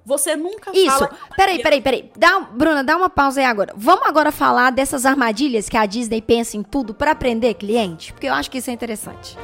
Você nunca Isso. fala... Peraí, peraí, peraí. Dá, Bruna, dá uma pausa aí agora. Vamos agora falar dessas armadilhas que a Disney pensa em tudo para aprender cliente? Porque eu acho que isso é interessante.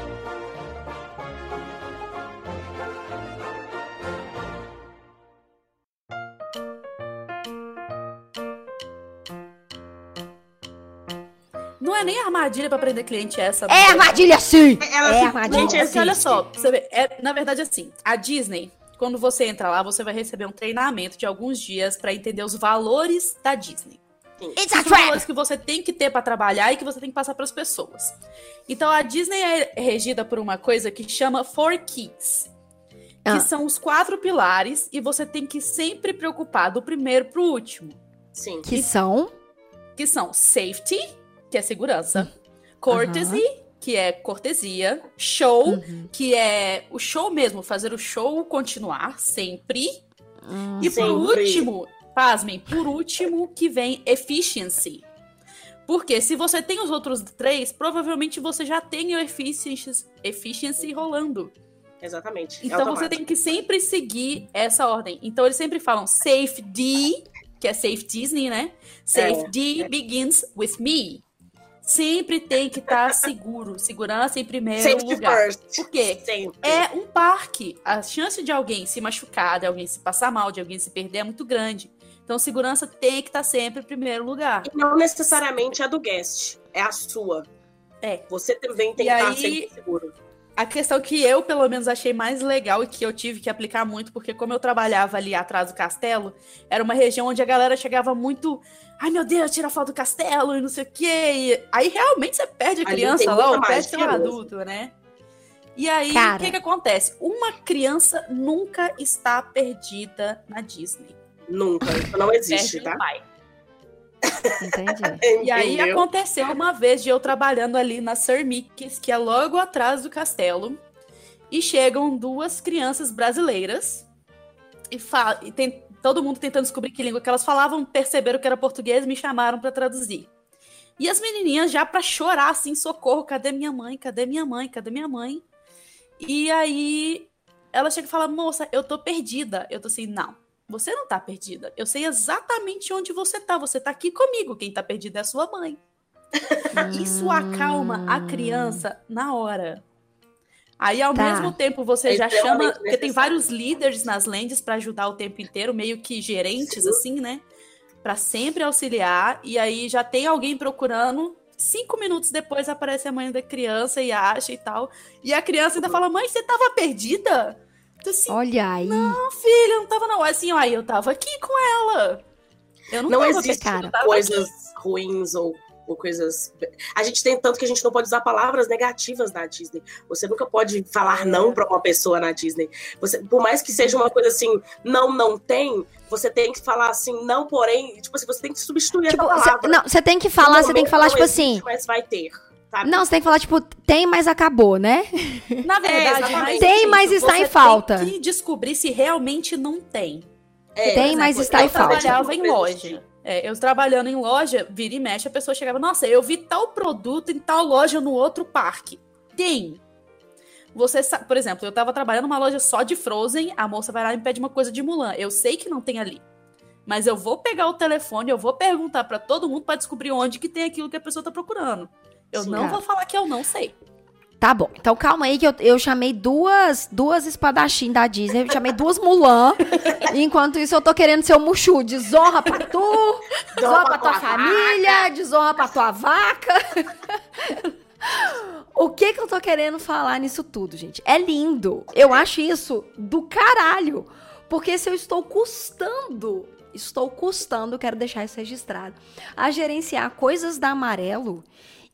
Não é nem armadilha para aprender cliente essa. É armadilha sim! É, é armadilha. Gente, olha só, você vê, é, na verdade assim, a Disney quando você entra lá, você vai receber um treinamento de alguns dias para entender os valores da Disney. It's os valores que você tem que ter para trabalhar e que você tem que passar para as pessoas. Então a Disney é regida por uma coisa que chama Four Keys. Que ah. são os quatro pilares e você tem que sempre preocupar do primeiro pro último. Sim. Que e, são? Que são safety, que é segurança, courtesy, que é cortesia, show, uhum. que é o show mesmo, fazer o show continuar sempre. Hum, e por último, pasmem, por último que vem efficiency. Porque se você tem os outros três, provavelmente você já tem o efficiency, efficiency rolando. Exatamente. É então é você tem que sempre seguir essa ordem. Então eles sempre falam safety, que é safe Disney, né? Safety é, é. begins with me. Sempre tem que estar tá seguro, segurança em primeiro Safety lugar. First. Por quê? Sempre. É um parque. A chance de alguém se machucar, de alguém se passar mal, de alguém se perder é muito grande. Então, segurança tem que estar tá sempre em primeiro lugar. E não necessariamente a do guest, é a sua. É. Você também tem e que estar tá sempre seguro a questão que eu, pelo menos, achei mais legal e que eu tive que aplicar muito, porque como eu trabalhava ali atrás do castelo, era uma região onde a galera chegava muito. Ai meu Deus, tira foto do castelo e não sei o quê. E aí realmente você perde a criança lá, ou perde o adulto, né? E aí, o que, que acontece? Uma criança nunca está perdida na Disney. Nunca, isso não existe, perde tá? Um pai. Entendi. e aí aconteceu uma vez de eu trabalhando ali na Sir Mickey's, que é logo atrás do castelo, e chegam duas crianças brasileiras e, e tem todo mundo tentando descobrir que língua que elas falavam, perceberam que era português e me chamaram para traduzir. E as menininhas já para chorar assim, socorro, cadê minha mãe? Cadê minha mãe? Cadê minha mãe? E aí ela chega e fala: "Moça, eu tô perdida". Eu tô assim: "Não. Você não tá perdida. Eu sei exatamente onde você tá. Você tá aqui comigo. Quem tá perdida é a sua mãe. Isso acalma a criança na hora. Aí, ao tá. mesmo tempo, você é já chama. Porque tem vários líderes nas lendes para ajudar o tempo inteiro, meio que gerentes, Sim. assim, né? Para sempre auxiliar. E aí já tem alguém procurando. Cinco minutos depois aparece a mãe da criança e acha e tal. E a criança ainda fala: Mãe, você tava perdida? Assim, Olha aí. Não, filha, não tava não. Assim, ó, eu tava aqui com ela. Eu não, não existe cara. coisas aqui. ruins ou, ou coisas. A gente tem tanto que a gente não pode usar palavras negativas na Disney. Você nunca pode falar é. não para uma pessoa na Disney. Você, por mais que seja uma coisa assim, não, não tem, você tem que falar assim, não, porém, tipo assim, você tem que substituir tipo, a palavra. Cê, não, você tem que falar, você tem que falar, tipo existe, assim. Mas vai ter. Sabe? Não, você tem que falar, tipo, tem, mas acabou, né? Na verdade, é, tem, mas está em falta. Tem que descobrir se realmente não tem. É, tem, mas está em falta. Eu trabalhava em loja. É, eu trabalhando em loja, vira e mexe, a pessoa chegava, nossa, eu vi tal produto em tal loja no outro parque. Tem. Você sabe, por exemplo, eu estava trabalhando numa loja só de Frozen, a moça vai lá e me pede uma coisa de Mulan. Eu sei que não tem ali. Mas eu vou pegar o telefone, eu vou perguntar para todo mundo para descobrir onde que tem aquilo que a pessoa tá procurando. Eu não vou falar que eu não sei. Tá bom, então calma aí que eu, eu chamei duas, duas espadachim da Disney, eu chamei duas Mulan. enquanto isso eu tô querendo ser o Mushu, desonra pra tu, desonra pra tua família, desonra pra tua vaca. o que que eu tô querendo falar nisso tudo, gente? É lindo. Eu acho isso do caralho. Porque se eu estou custando, estou custando, quero deixar isso registrado, a gerenciar coisas da Amarelo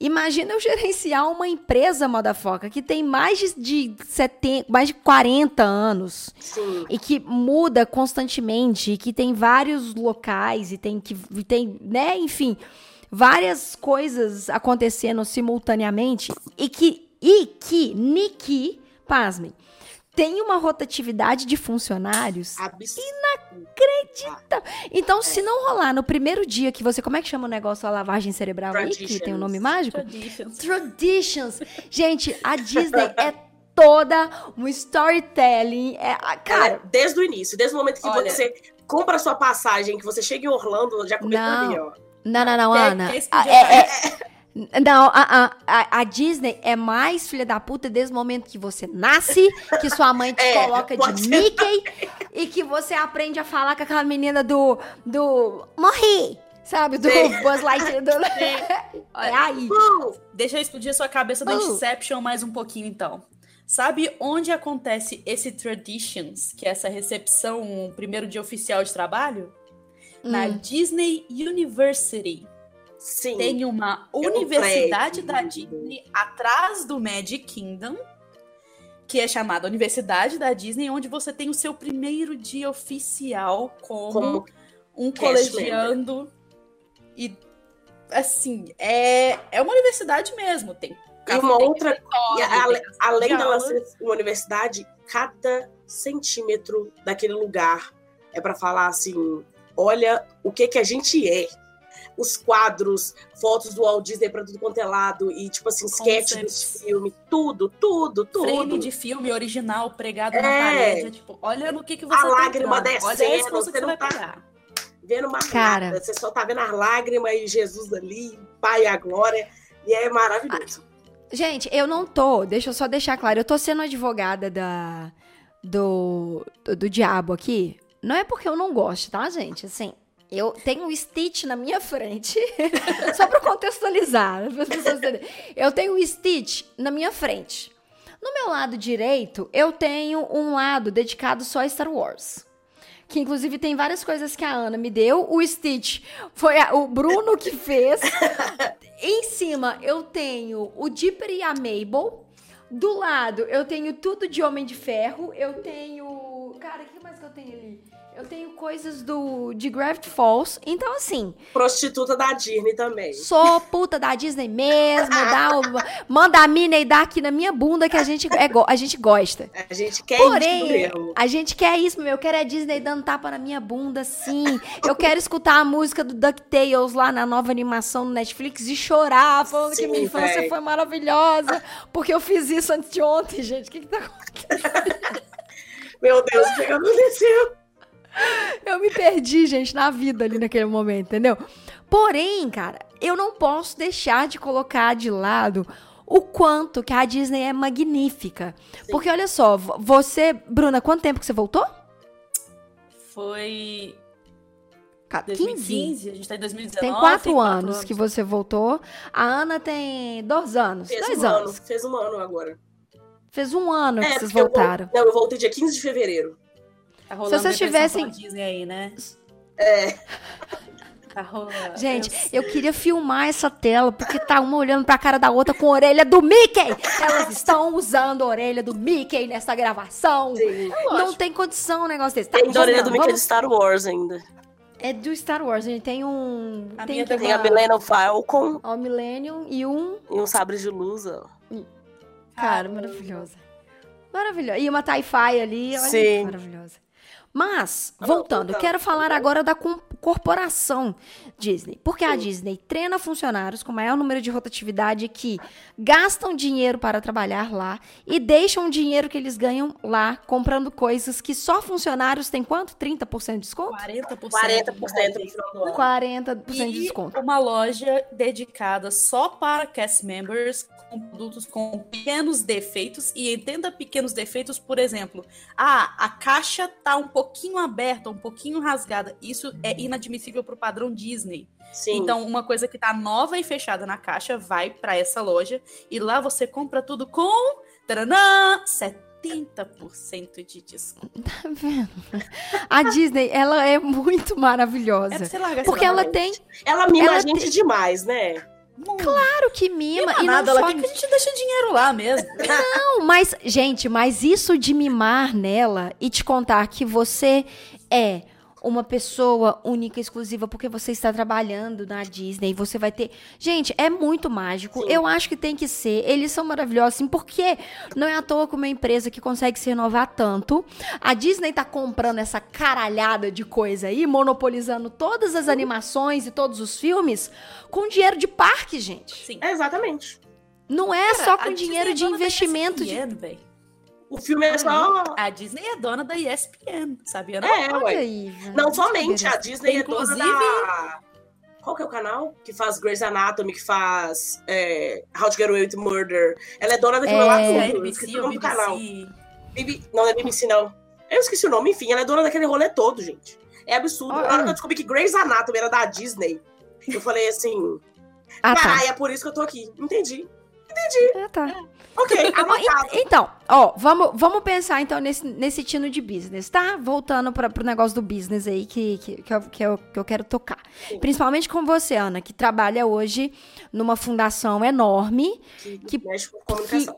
Imagina eu gerenciar uma empresa, Modafoca, que tem mais de, de 70, mais de 40 anos. Sim. E que muda constantemente, e que tem vários locais, e tem que. Tem, né, enfim, várias coisas acontecendo simultaneamente. E que. E que, Niki, pasmem, tem uma rotatividade de funcionários inacreditável. Então, se não rolar no primeiro dia que você. Como é que chama o negócio, a lavagem cerebral aí, que tem um nome mágico? Traditions. Traditions. Gente, a Disney é toda um storytelling. É, cara, é desde o início, desde o momento que Olha, você compra a sua passagem, que você chega em Orlando, já começou ali, ó. Não, não, não, Ana. É, é, é, não, a, a, a, Disney é mais filha da puta desde o momento que você nasce, que sua mãe te é, coloca de Mickey e que você aprende a falar com aquela menina do. do. Morri! Sabe? Do Sim. Buzz Lightyear. Do... é aí. Deixa eu explodir a sua cabeça do uh. Inception mais um pouquinho, então. Sabe onde acontece esse Traditions, que é essa recepção, um primeiro dia oficial de trabalho? Hum. Na Disney University. Sim. Tem uma é universidade da Disney atrás do Magic Kingdom, que é chamada Universidade da Disney, onde você tem o seu primeiro dia oficial como, como um colegiando. E assim, é, é uma universidade mesmo. Tem E uma outra. E a, além dela ser uma universidade, cada centímetro daquele lugar é para falar assim: olha o que que a gente é. Os quadros, fotos do Walt Disney para tudo quanto é lado, e tipo assim, sketch desse filme, tudo, tudo, tudo. Frame de filme original pregado é. na parede. Tipo, olha no que, que você A tá lágrima entrando. descendo, Olha você, você não vai tá pegar. vendo mais Cara. nada. Você só tá vendo as lágrimas e Jesus ali, o Pai e a Glória. E é maravilhoso. Gente, eu não tô, deixa eu só deixar claro, eu tô sendo advogada da, do, do, do diabo aqui. Não é porque eu não gosto, tá, gente? Assim, eu tenho um Stitch na minha frente, só pra contextualizar, para as pessoas entenderem. Eu tenho um Stitch na minha frente. No meu lado direito, eu tenho um lado dedicado só a Star Wars. Que inclusive tem várias coisas que a Ana me deu. O Stitch foi a- o Bruno que fez. em cima eu tenho o Dipper e a Mabel. Do lado eu tenho tudo de Homem de Ferro. Eu tenho. Cara, o que mais que eu tenho ali? Eu tenho coisas do de Gravity Falls. Então, assim, Prostituta da Disney também. sou puta da Disney mesmo. Dá manda a mina e dá aqui na minha bunda que a gente, é, a gente gosta. A gente quer isso Porém, mesmo. a gente quer isso, meu. Eu quero a Disney dando tapa na minha bunda, sim. Eu quero escutar a música do DuckTales lá na nova animação no Netflix e chorar, falando que Sim, minha infância véi. foi maravilhosa. Porque eu fiz isso antes de ontem, gente. O que, que tá acontecendo? Meu Deus, o que que aconteceu? Eu me perdi, gente, na vida ali naquele momento, entendeu? Porém, cara, eu não posso deixar de colocar de lado o quanto que a Disney é magnífica. Porque olha só, vo- você, Bruna, quanto tempo que você voltou? Foi Ca- 2015, a gente tá em 2019. Tem quatro anos que você voltou. A Ana tem dois anos. Fez dois um anos. ano, fez um ano agora. Fez um ano que É, vocês porque eu voltaram. Não, eu voltei dia 15 de fevereiro. Tá rolando Se vocês tivessem- Disney aí, né? É, Tá rolando. Gente, Eu eu queria filmar essa tela, porque tá uma olhando pra cara da outra com a orelha do Mickey. Elas estão usando a orelha do Mickey nessa gravação. sim. Não tem condição um negócio desse. Tá, Tem da vamos orelha do Mickey vamos- de Star Wars ainda. É do Star Wars, a gente tem um... A tem Tem a uma- Millennium Falcon ó, o Millennium e um... e um sabre de luz, ó. Cara, maravilhosa. Maravilhosa. E uma Tie-Fi ali. olha, Sim. Maravilhosa. Mas, Ah, voltando, voltando. quero falar agora da corporação Disney. Porque a Disney treina funcionários com maior número de rotatividade que gastam dinheiro para trabalhar lá e deixam o dinheiro que eles ganham lá comprando coisas que só funcionários têm quanto? 30% de desconto? 40%. 40% no final do ano. 40% de E desconto. uma loja dedicada só para cast members com produtos com pequenos defeitos e entenda pequenos defeitos, por exemplo, ah, a caixa tá um pouquinho aberta, um pouquinho rasgada. Isso é inadmissível pro padrão Disney. Sim. Então, uma coisa que tá nova e fechada na caixa vai para essa loja e lá você compra tudo com taranã, 70% de desconto. Tá vendo? A Disney, ela é muito É maravilhosa. você largar Porque essa ela tem, ela mima ela a gente demais, né? claro que mima, Não e não nada, só ela quer que a gente deixe dinheiro lá mesmo. Não, mas, gente, mas isso de mimar nela e te contar que você é uma pessoa única, exclusiva, porque você está trabalhando na Disney, você vai ter. Gente, é muito mágico. Sim. Eu acho que tem que ser. Eles são maravilhosos, assim, porque não é à toa que uma empresa que consegue se renovar tanto. A Disney tá comprando essa caralhada de coisa aí, monopolizando todas as animações e todos os filmes com dinheiro de parque, gente. Sim. É, exatamente. Não é Cara, só com dinheiro é de da investimento de. ESPN, véi. O filme é só. A Disney é dona da ESPN, sabia? Não? É, Olha ué. aí. Não somente, a. Disney é dona da. Qual que é o canal? Que faz Grey's Anatomy, que faz é, How to Get Away with Murder. Ela é dona daquilo É. lá é tudo. Eu NBC esqueci o nome do canal. BBC. Bibi- Não, não é BBC, não. Eu esqueci o nome, enfim, ela é dona daquele rolê todo, gente. É absurdo. Na hora que eu descobri que Grey's Anatomy era da Disney, eu falei assim, Ah, tá. caralho, é por isso que eu tô aqui. Entendi. Ah, tá. Ok, anotado. Então, ó, vamos, vamos pensar então nesse, nesse tino de business, tá? Voltando para pro negócio do business aí que, que, que, eu, que, eu, que eu quero tocar. Sim. Principalmente com você, Ana, que trabalha hoje numa fundação enorme, Que, Que- mexe com comunicação.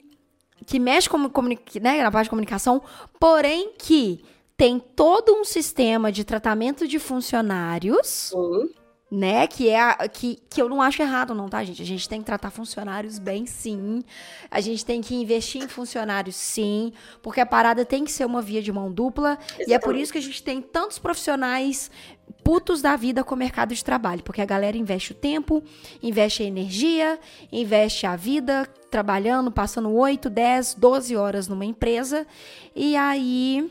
que mexe com, comuni- né, na parte de comunicação, porém que tem todo um sistema de tratamento de funcionários Sim. Né? Que é a, que, que eu não acho errado, não, tá, gente? A gente tem que tratar funcionários bem, sim. A gente tem que investir em funcionários, sim. Porque a parada tem que ser uma via de mão dupla. Exatamente. E é por isso que a gente tem tantos profissionais putos da vida com o mercado de trabalho. Porque a galera investe o tempo, investe a energia, investe a vida trabalhando, passando 8, 10, 12 horas numa empresa. E aí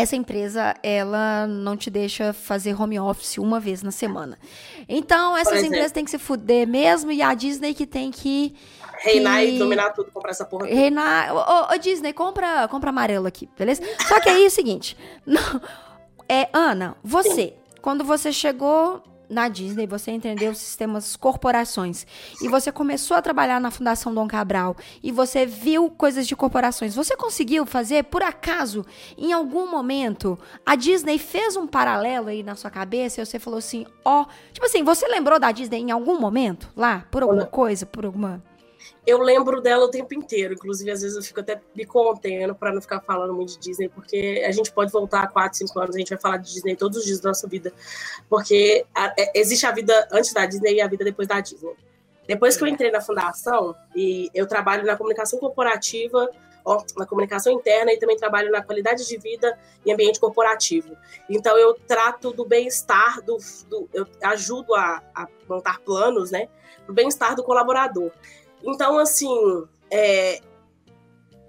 essa empresa ela não te deixa fazer home office uma vez na semana. Então, essas empresas têm que se fuder mesmo e a Disney que tem que reinar que... e dominar tudo, comprar essa porra. Reinar, ô, ô, Disney, compra, compra amarelo aqui, beleza? Só que aí é o seguinte, não, é Ana, você, Sim. quando você chegou na Disney, você entendeu os sistemas corporações. E você começou a trabalhar na Fundação Dom Cabral e você viu coisas de corporações, você conseguiu fazer, por acaso, em algum momento, a Disney fez um paralelo aí na sua cabeça e você falou assim, ó, oh, tipo assim, você lembrou da Disney em algum momento? Lá, por alguma coisa, por alguma eu lembro dela o tempo inteiro. Inclusive, às vezes eu fico até me contendo para não ficar falando muito de Disney, porque a gente pode voltar a 4, 5 anos, a gente vai falar de Disney todos os dias da nossa vida. Porque a, é, existe a vida antes da Disney e a vida depois da Disney. Depois que eu entrei na fundação, e eu trabalho na comunicação corporativa, ó, na comunicação interna e também trabalho na qualidade de vida e ambiente corporativo. Então eu trato do bem-estar, do, do, eu ajudo a, a montar planos, né, do bem-estar do colaborador. Então, assim, é,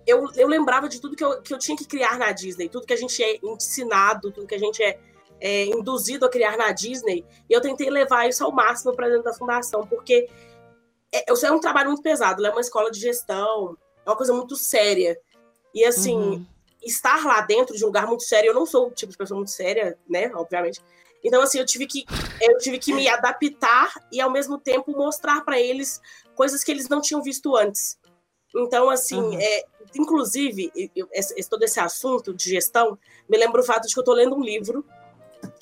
eu, eu lembrava de tudo que eu, que eu tinha que criar na Disney, tudo que a gente é ensinado, tudo que a gente é, é induzido a criar na Disney, e eu tentei levar isso ao máximo para dentro da fundação, porque é, é um trabalho muito pesado, é uma escola de gestão, é uma coisa muito séria. E assim, uhum. estar lá dentro de um lugar muito sério, eu não sou o tipo de pessoa muito séria, né? Obviamente. Então, assim, eu tive que, eu tive que me adaptar e, ao mesmo tempo, mostrar para eles coisas que eles não tinham visto antes. Então, assim, uhum. é, inclusive, esse, todo esse assunto de gestão me lembra o fato de que eu estou lendo um livro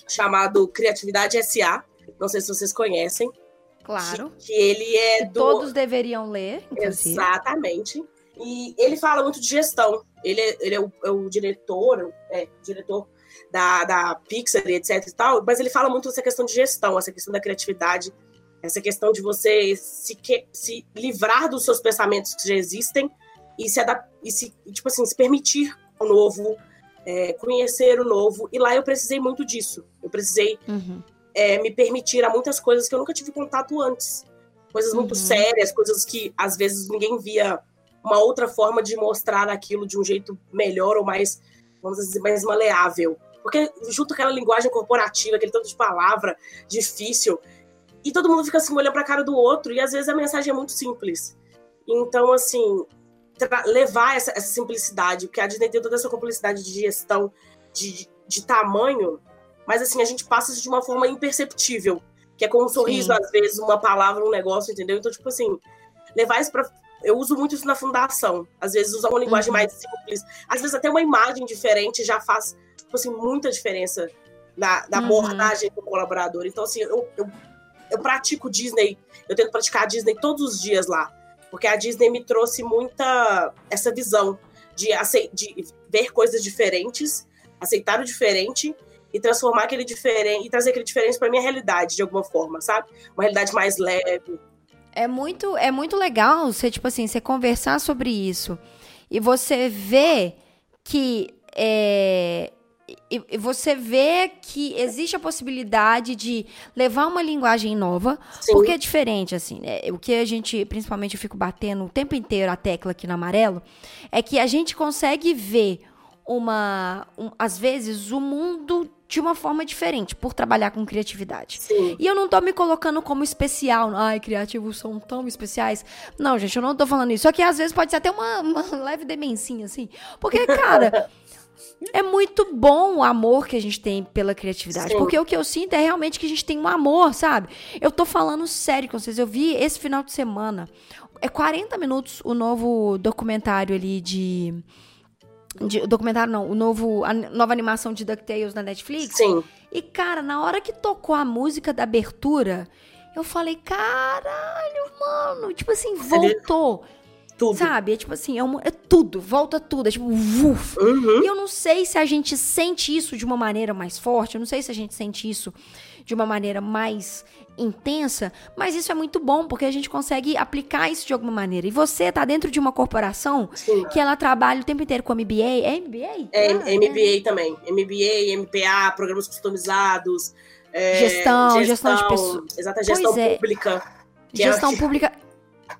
chamado Criatividade S.A. Não sei se vocês conhecem. Claro. Que, que ele é do. Todos deveriam ler. Inclusive. Exatamente. E ele fala muito de gestão. Ele é, ele é, o, é o diretor, é, diretor da, da Pixar, etc e tal, mas ele fala muito dessa questão de gestão, essa questão da criatividade, essa questão de você se, que, se livrar dos seus pensamentos que já existem e se, e se tipo assim, se permitir o novo, é, conhecer o novo. E lá eu precisei muito disso. Eu precisei uhum. é, me permitir a muitas coisas que eu nunca tive contato antes. Coisas muito uhum. sérias, coisas que às vezes ninguém via uma outra forma de mostrar aquilo de um jeito melhor ou mais, vamos dizer, mais maleável. Porque junto aquela linguagem corporativa, aquele tanto de palavra difícil, e todo mundo fica assim olhando para a cara do outro, e às vezes a mensagem é muito simples. Então, assim, levar essa, essa simplicidade, porque a Disney tem toda essa complexidade de gestão, de, de tamanho, mas assim, a gente passa de uma forma imperceptível, que é com um sorriso, Sim. às vezes, uma palavra, um negócio, entendeu? Então, tipo assim, levar isso para eu uso muito isso na fundação. Às vezes usar uma linguagem uhum. mais simples. Às vezes até uma imagem diferente já faz tipo assim, muita diferença na, na uhum. abordagem do colaborador. Então, assim, eu, eu, eu pratico Disney, eu tento praticar a Disney todos os dias lá. Porque a Disney me trouxe muita essa visão de, de ver coisas diferentes, aceitar o diferente e transformar aquele diferente e trazer aquele diferente para minha realidade de alguma forma, sabe? Uma realidade mais leve. É muito é muito legal você tipo assim, você conversar sobre isso e você ver que é, você vê que existe a possibilidade de levar uma linguagem nova, Sim. porque é diferente, assim, né? O que a gente, principalmente, eu fico batendo o tempo inteiro a tecla aqui no amarelo, é que a gente consegue ver uma. Um, às vezes, o mundo de uma forma diferente, por trabalhar com criatividade. Sim. E eu não tô me colocando como especial. Ai, criativos são tão especiais. Não, gente, eu não tô falando isso. Só que às vezes pode ser até uma, uma leve demencinha, assim. Porque, cara. É muito bom o amor que a gente tem pela criatividade. Sim. Porque o que eu sinto é realmente que a gente tem um amor, sabe? Eu tô falando sério com vocês. Eu vi esse final de semana. É 40 minutos o novo documentário ali de. de documentário não, o novo, a nova animação de DuckTales na Netflix. Sim. E, cara, na hora que tocou a música da abertura, eu falei, caralho, mano. Tipo assim, voltou. Tudo. Sabe? É tipo assim, é, é tudo, volta tudo, é tipo, uf. Uhum. E eu não sei se a gente sente isso de uma maneira mais forte, eu não sei se a gente sente isso de uma maneira mais intensa, mas isso é muito bom porque a gente consegue aplicar isso de alguma maneira. E você tá dentro de uma corporação Sim. que ela trabalha o tempo inteiro com MBA, é MBA? É, Ah, MBA também. MBA, MPA, programas customizados. é, Gestão, gestão de pessoas. Pois gestão é. pública. que é- Gestão pública,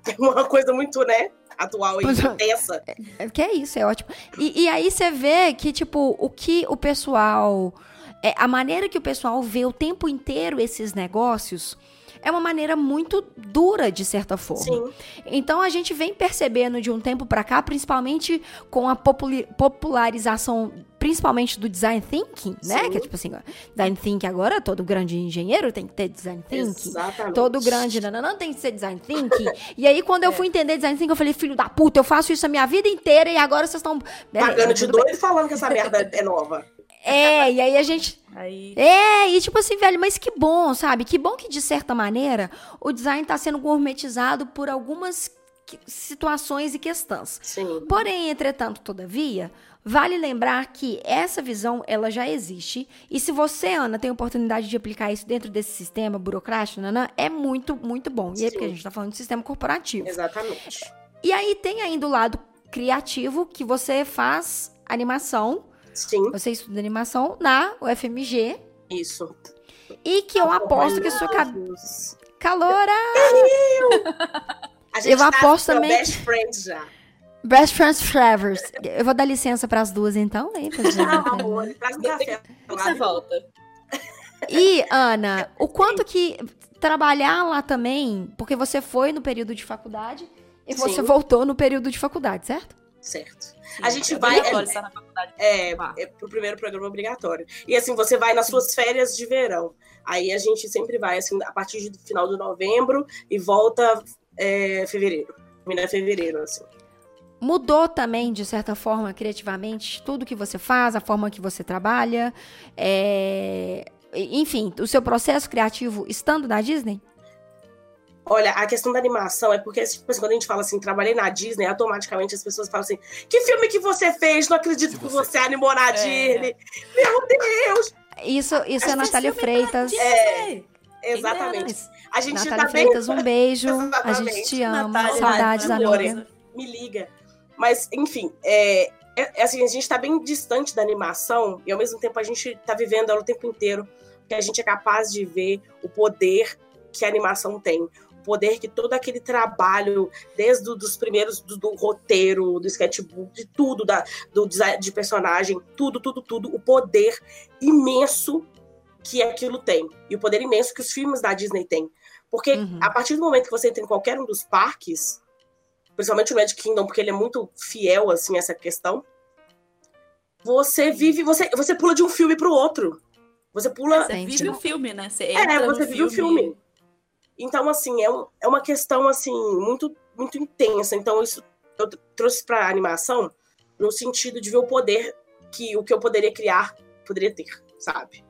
É uma coisa muito, né? Atual e é. intensa. É, Que é isso, é ótimo. E, e aí você vê que, tipo, o que o pessoal. É, a maneira que o pessoal vê o tempo inteiro esses negócios é uma maneira muito dura, de certa forma. Sim. Então a gente vem percebendo de um tempo pra cá, principalmente com a popularização, principalmente do design thinking, né? Sim. Que é tipo assim, design thinking agora, todo grande engenheiro tem que ter design thinking. Exatamente. Todo grande nananã tem que ser design thinking. E aí, quando eu fui entender design thinking, eu falei, filho da puta, eu faço isso a minha vida inteira e agora vocês estão. Pagando de doido e falando que essa merda é nova. É, e aí a gente. Aí, É, e tipo assim, velho, mas que bom, sabe? Que bom que, de certa maneira, o design tá sendo gourmetizado por algumas situações e questões. Sim. Porém, entretanto, todavia, vale lembrar que essa visão, ela já existe. E se você, Ana, tem a oportunidade de aplicar isso dentro desse sistema burocrático, nanã, é muito, muito bom. E é porque a gente tá falando de sistema corporativo. Exatamente. E aí tem ainda o lado criativo, que você faz animação. Sim, Você estuda animação na UFMG. isso. E que eu aposto que sua cabeça... Deus. Caloura! A gente Eu tá aposto também best friends já. Best Friends Travers. Eu vou dar licença para as duas, então. Gente- Ah, amor, traz um café. você volta. E, Ana, o quanto que trabalhar lá também, porque você foi no período de faculdade e você Sim. voltou no período de faculdade, certo? Certo. A gente é vai- obrigatório estar na faculdade. É, Ah. é pro primeiro programa obrigatório. E assim, você vai nas suas férias de verão. Aí a gente sempre vai, assim, a partir do final de novembro e volta é, fevereiro. Termina fevereiro, assim. Mudou também, de certa forma, criativamente, tudo que você faz, a forma que você trabalha, é, enfim, o seu processo criativo estando na Disney? Olha, a questão da animação é porque, tipo assim, quando a gente fala assim, trabalhei na Disney, automaticamente as pessoas falam assim: que filme que você fez? Não acredito que você você animou na Disney. Meu Deus! Isso, isso é Natália filme Freitas. É. Exatamente. A gente Natália tá bem. Freitas, um beijo. A Exatamente. gente te ama. Natália, Saudades, amiga. me liga. Mas, enfim, é, é- é assim, a gente tá bem distante da animação e ao mesmo tempo a gente tá vivendo ela o tempo inteiro, porque a gente é capaz de ver o poder que a animação tem. O poder que todo aquele trabalho, desde os primeiros do, do roteiro, do sketchbook, de tudo, da, do design de personagem, tudo, tudo, tudo, o poder imenso que aquilo tem. E o poder imenso que os filmes da Disney têm. Porque Uhum. a partir do momento que você entra em qualquer um dos parques, principalmente o Magic Kingdom, porque ele é muito fiel assim a essa questão. Você vive, você, você pula de um filme pro outro. Você pula, Você vive o filme, né? Você é, você vive o filme. Então assim, é, um- é uma questão assim muito muito intensa. Então isso eu tr- trouxe pra animação no sentido de ver o poder que o que eu poderia criar poderia ter, sabe?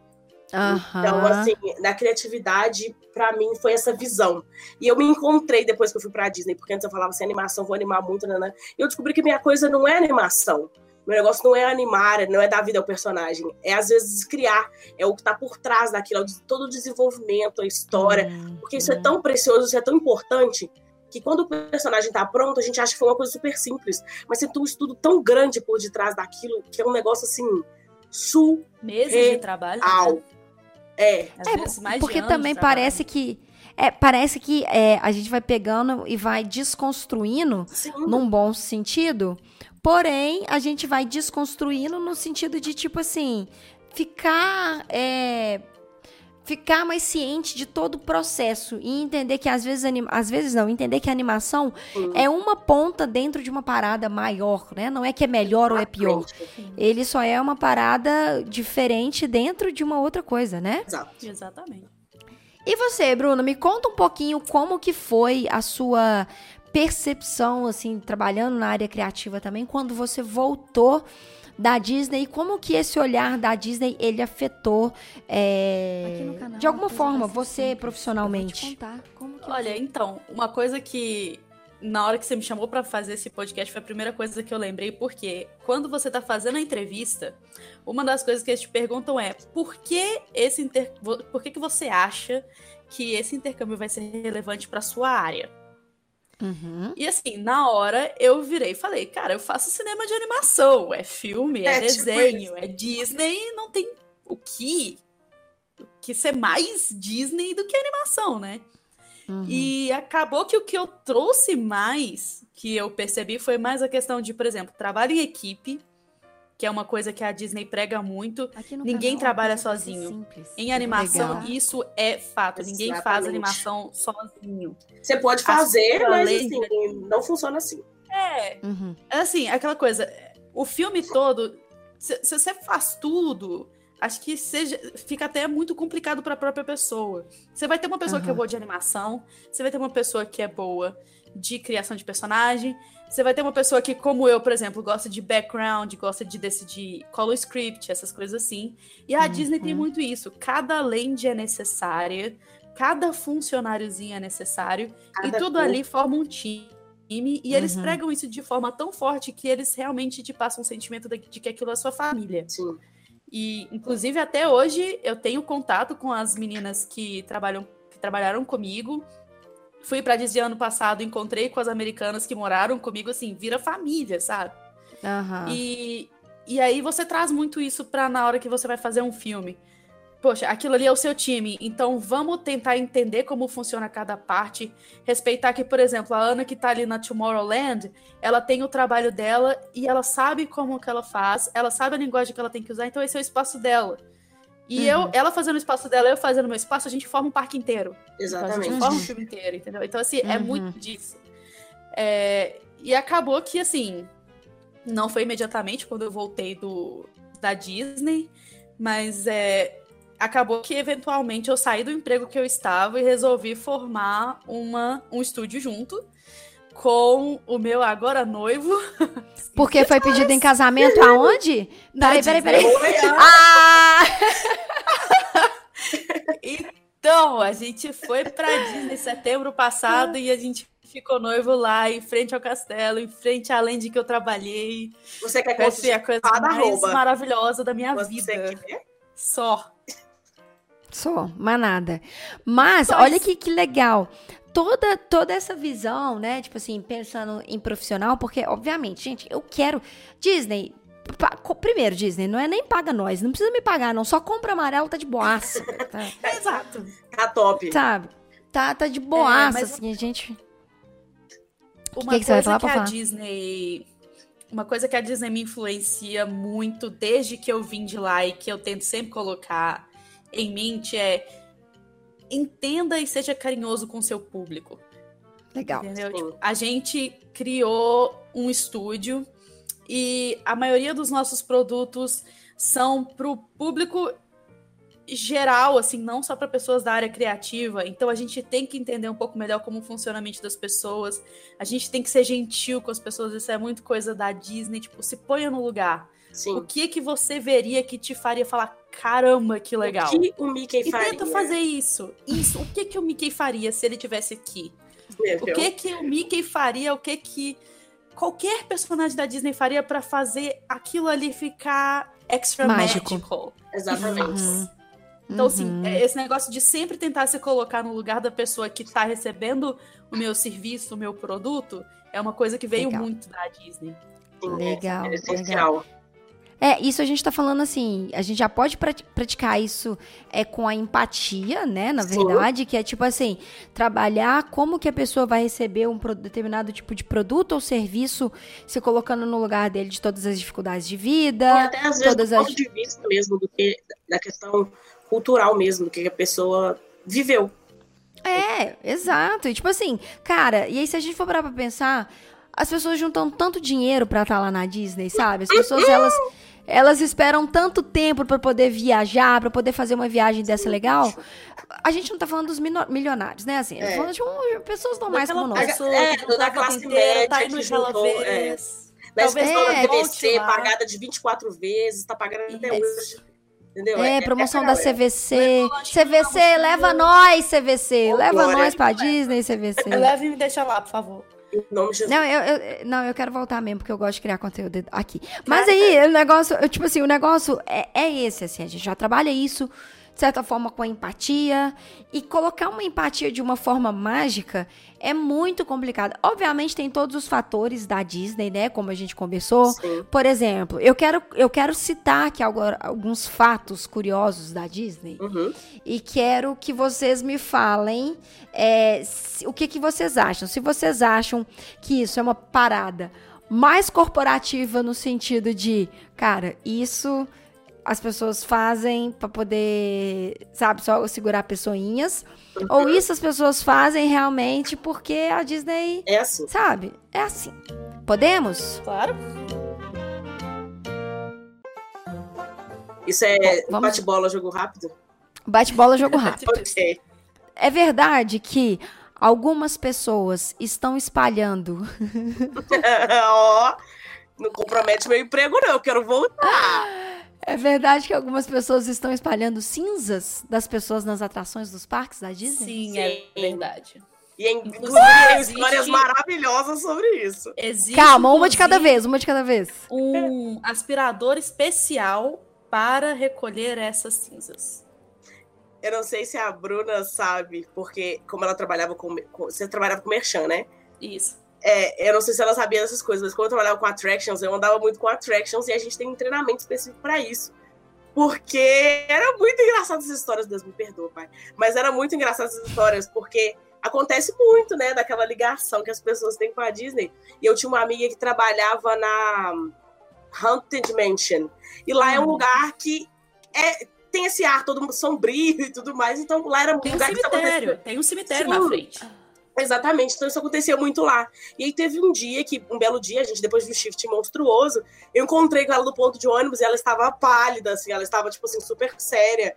Então, Aham. assim, na criatividade, pra mim, foi essa visão. E eu me encontrei depois que eu fui pra Disney, porque antes eu falava assim, animação, vou animar muito, né? E eu descobri que minha coisa não é animação. Meu negócio não é animar, não é dar vida ao personagem. É, às vezes, criar. É o que tá por trás daquilo, é todo o desenvolvimento, a história. Hum, Porque isso é tão precioso, isso é tão importante, que quando o personagem tá pronto, a gente acha que foi uma coisa super simples. Mas tem um estudo tão grande por detrás daquilo, que é um negócio, assim. Meses de trabalho. né? É, Às É, vezes mais de Porque anos também parece que. É, parece que é, a gente vai pegando e vai desconstruindo sim. num bom sentido. Porém, a gente vai desconstruindo no sentido de, tipo assim, ficar. é, ficar mais ciente de todo o processo e entender que às vezes, anim- às vezes não, entender que a animação Sim. é uma ponta dentro de uma parada maior, né? Não é que é melhor ou é pior. Ele só é uma parada diferente dentro de uma outra coisa, né? Exato. Exatamente. E você, Bruno, me conta um pouquinho como que foi a sua percepção, assim, trabalhando na área criativa também, quando você voltou da Disney, e como que esse olhar da Disney, ele afetou, é, Aqui no canal, de alguma forma, você simples. profissionalmente? Vou te contar como que eu Olha, então, uma coisa que na hora que você me chamou para fazer esse podcast, foi a primeira coisa que eu lembrei, porque quando você tá fazendo a entrevista, uma das coisas que eles te perguntam é por que esse inter... por que, que você acha que esse intercâmbio vai ser relevante para sua área? Uhum. E assim, na hora eu virei e falei, cara, eu faço cinema de animação, é filme, é, É, tipo desenho, é Disney, não tem o que, o que ser mais Disney do que animação, né? Uhum. E acabou que o que eu trouxe mais, que eu percebi, foi mais a questão de, por exemplo, trabalho em equipe, que é uma coisa que a Disney prega muito. Ninguém canal, trabalha sozinho. simples. Em animação, Legal. isso é fato. Ninguém faz Exatamente. animação sozinho. Você pode fazer, As- mas assim, não funciona assim. É, Uhum. assim, aquela coisa, o filme todo, se, se você faz tudo, acho que seja, fica até muito complicado para a própria pessoa. Você vai ter uma pessoa que é boa de animação, você vai ter uma pessoa que é boa de criação de personagem, você vai ter uma pessoa que, como eu, por exemplo, gosta de background, gosta de decidir color script, essas coisas assim. E a Uhum. Disney tem muito isso. Cada lente é necessária, cada funcionáriozinho é necessário, e Cada tudo cor. ali forma um time. E eles Uhum. pregam isso de forma tão forte que eles realmente te passam um sentimento de que aquilo é sua família. Sim. E, inclusive, até hoje eu tenho contato com as meninas que trabalham que trabalharam comigo. Fui pra Disney ano passado, encontrei com as americanas que moraram comigo, assim, vira família, sabe? Aham. E, e aí você traz muito isso pra na hora que você vai fazer um filme. Poxa, aquilo ali é o seu time, então vamos tentar entender como funciona cada parte, respeitar que, por exemplo, a Ana que tá ali na Tomorrowland, ela tem o trabalho dela e ela sabe como que ela faz, ela sabe a linguagem que ela tem que usar, então esse é o espaço dela. E Uhum. eu, ela fazendo o espaço dela, eu fazendo o meu espaço, a gente forma um parque inteiro. Então, a Exatamente. gente forma um filme inteiro, entendeu? Então, assim, é Uhum. muito disso. É, e acabou que, assim, não foi imediatamente quando eu voltei do, da Disney, mas é, acabou que, eventualmente, eu saí do emprego que eu estava e resolvi formar uma, um estúdio junto com o meu agora noivo. Porque foi pedido em casamento aonde? Peraí, peraí, peraí. Ah! Então, a gente foi pra Disney em setembro passado e a gente ficou noivo lá, em frente ao castelo, em frente à land que eu trabalhei. Você quer Essa é a coisa mais arroba. maravilhosa da minha Você vida. quer? Só. Só, mas nada. Mas, olha que, que legal. Toda, toda essa visão, né? Tipo assim, pensando em profissional, porque, obviamente, gente, eu quero. Disney. Primeiro, Disney, não é nem paga nós, não precisa me pagar, não. Só compra amarelo, tá de boaça. Tá, Exato. Tá top. sabe? Tá, tá de boaça, mas- assim, a gente. Uma que que você vai coisa falar que pra a falar? Disney. Uma coisa que a Disney me influencia muito desde que eu vim de lá e que eu tento sempre colocar em mente é entenda e seja carinhoso com seu público. Legal. Tipo, a gente criou um estúdio e a maioria dos nossos produtos são para o público geral, assim, não só para pessoas da área criativa. Então a gente tem que entender um pouco melhor como funciona a mente das pessoas. A gente tem que ser gentil com as pessoas. Isso é muito coisa da Disney. Tipo, se ponha no lugar. O Sim. que que você veria que te faria falar, caramba, que legal? O que o Mickey E faria? tenta fazer isso. Isso. O que que o Mickey faria se ele tivesse aqui? O que que o Mickey faria? O que que qualquer personagem da Disney faria pra fazer aquilo ali ficar extra Mágico. magical? Exatamente. Uhum. Então, assim, Uhum. é esse negócio de sempre tentar se colocar no lugar da pessoa que tá recebendo o meu serviço, o meu produto, é uma coisa que veio Legal. muito da Disney. Sim, Legal, É essencial. É, isso a gente tá falando assim, a gente já pode prati- praticar isso é com a empatia, né, na Sim. verdade, que é tipo assim, trabalhar como que a pessoa vai receber um determinado tipo de produto ou serviço, se colocando no lugar dele de todas as dificuldades de E vida. até às vezes todas do as- ponto de vista mesmo do que da questão cultural mesmo, do que a pessoa viveu. É, exato. E tipo assim, cara, e aí se a gente for parar pra pensar, as pessoas juntam tanto dinheiro pra estar lá na Disney, sabe? As pessoas, elas, elas esperam tanto tempo pra poder viajar, pra poder fazer uma viagem dessa legal. A gente não tá falando dos milionários, né? Assim, a gente tá É. falando de um- pessoas normais Daquela como nós. pessoa É, que da juntou a classe tá média indo aquela juntou, é. vez. Na Talvez escola é, TVC, lá. pagada de 24 vezes, tá pagando até hoje. Entendeu? É, promoção da essa galera. CVC. Leva lanche CVC, lá, leva nós, CVC. Leva nós pra leva. Disney, CVC. Leve e me deixa lá, por favor. Em nome de Jesus. Não eu, eu- não, eu quero voltar mesmo, porque eu gosto de criar conteúdo aqui. Mas aí, o negócio, eu, tipo assim, o negócio é, é esse, assim, a gente já trabalha isso, de certa forma, com a empatia. E colocar uma empatia de uma forma mágica é muito complicado. Obviamente, tem todos os fatores da Disney, né? Como a gente conversou. Sim. Por exemplo, eu quero, eu quero citar aqui alguns fatos curiosos da Disney Uhum. e quero que vocês me falem é, o que, que vocês acham. Se vocês acham que isso é uma parada mais corporativa no sentido de, cara, isso as pessoas fazem pra poder, sabe, só segurar pessoinhas, ou isso as pessoas fazem realmente porque a Disney, É assim. sabe, é assim. Podemos? Claro. Isso é Vamos- bate-bola, jogo rápido? Bate-bola, jogo rápido. Ok. É verdade que algumas pessoas estão espalhando Ó, não compromete meu emprego, não. Eu quero voltar. É verdade que algumas pessoas estão espalhando cinzas das pessoas nas atrações dos parques da Disney? Sim, Sim. é verdade. E em- Inclusive, inclusive tem existe- histórias maravilhosas sobre isso. Existe, Calma, uma de cada vez, uma de cada vez. Um aspirador especial para recolher essas cinzas. Eu não sei se a Bruna sabe, porque como ela trabalhava com. com- você trabalhava com Merchan, né? Isso. É, eu não sei se ela sabia dessas coisas, mas como eu trabalhava com attractions, eu andava muito com attractions e a gente tem um treinamento específico pra isso. Porque era muito engraçado essas histórias, Deus me perdoa, pai. Mas era muito engraçado essas histórias, porque acontece muito, né, daquela ligação que as pessoas têm com a Disney. E eu tinha uma amiga que trabalhava na Haunted Mansion. E lá é um Hum. lugar que é, tem esse ar todo sombrio e tudo mais. Então lá era um Tem um lugar que cemitério. acontecia. Tem um cemitério Sim. na frente. Exatamente, então isso acontecia muito lá. E aí teve um dia que, um belo dia, a gente, depois de um shift monstruoso, eu encontrei com ela no ponto de ônibus e ela estava pálida, assim, ela estava, tipo assim, super séria.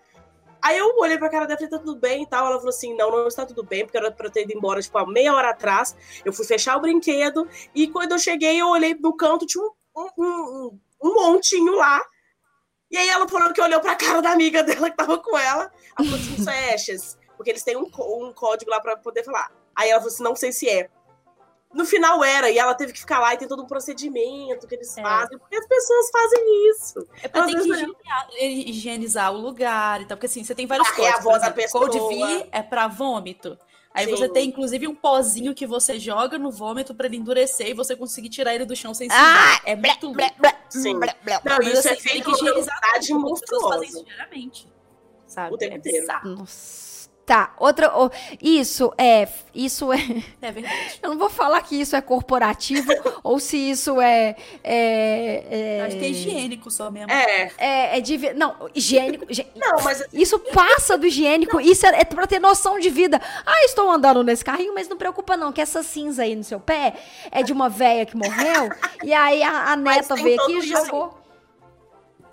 Aí eu olhei pra cara dela e falei, tá tudo bem e tal. Ela falou assim: não, não está tudo bem, porque era pra eu ter ido embora, tipo, há meia hora atrás. Eu fui fechar o brinquedo e quando eu cheguei, eu olhei no canto, tinha um, um, um, um montinho lá. E aí ela falou que olhou pra cara da amiga dela que tava com ela. Ela falou assim: isso é Ashes. Porque eles têm um, um código lá pra poder falar. Aí ela falou assim: não sei se é. No final era, e ela teve que ficar lá e tem todo um procedimento que eles É. fazem, porque as pessoas fazem isso. É pra Às ter que vezes higienizar, higienizar o lugar e tal. Porque assim, você tem vários Ah, é a códigos. voz da exemplo, Code pessoa. V é pra vômito. Aí Sim. você tem, inclusive, um pozinho que você joga no vômito pra ele endurecer e você conseguir tirar ele do chão sem Ah, sujar. é muito louco. Sim. Blé, blé. Não, Mas, isso assim, é você tem feito com higienizar velocidade porque as pessoas fazem monstruosa. isso diariamente. Sabe? O tempo é inteiro. bizarro. Nossa. Tá, outra. o- Isso é. Isso é. É verdade. Eu não vou falar que isso é corporativo ou se isso é. é, é Acho que é higiênico só mesmo. É. É, é de. Não, higiênico. Não, mas Isso passa do higiênico. Isso é, é pra ter noção de vida. Ah, estou andando nesse carrinho, mas não preocupa não, que essa cinza aí no seu pé é de uma véia que morreu. e aí a, a neta veio aqui e jogou.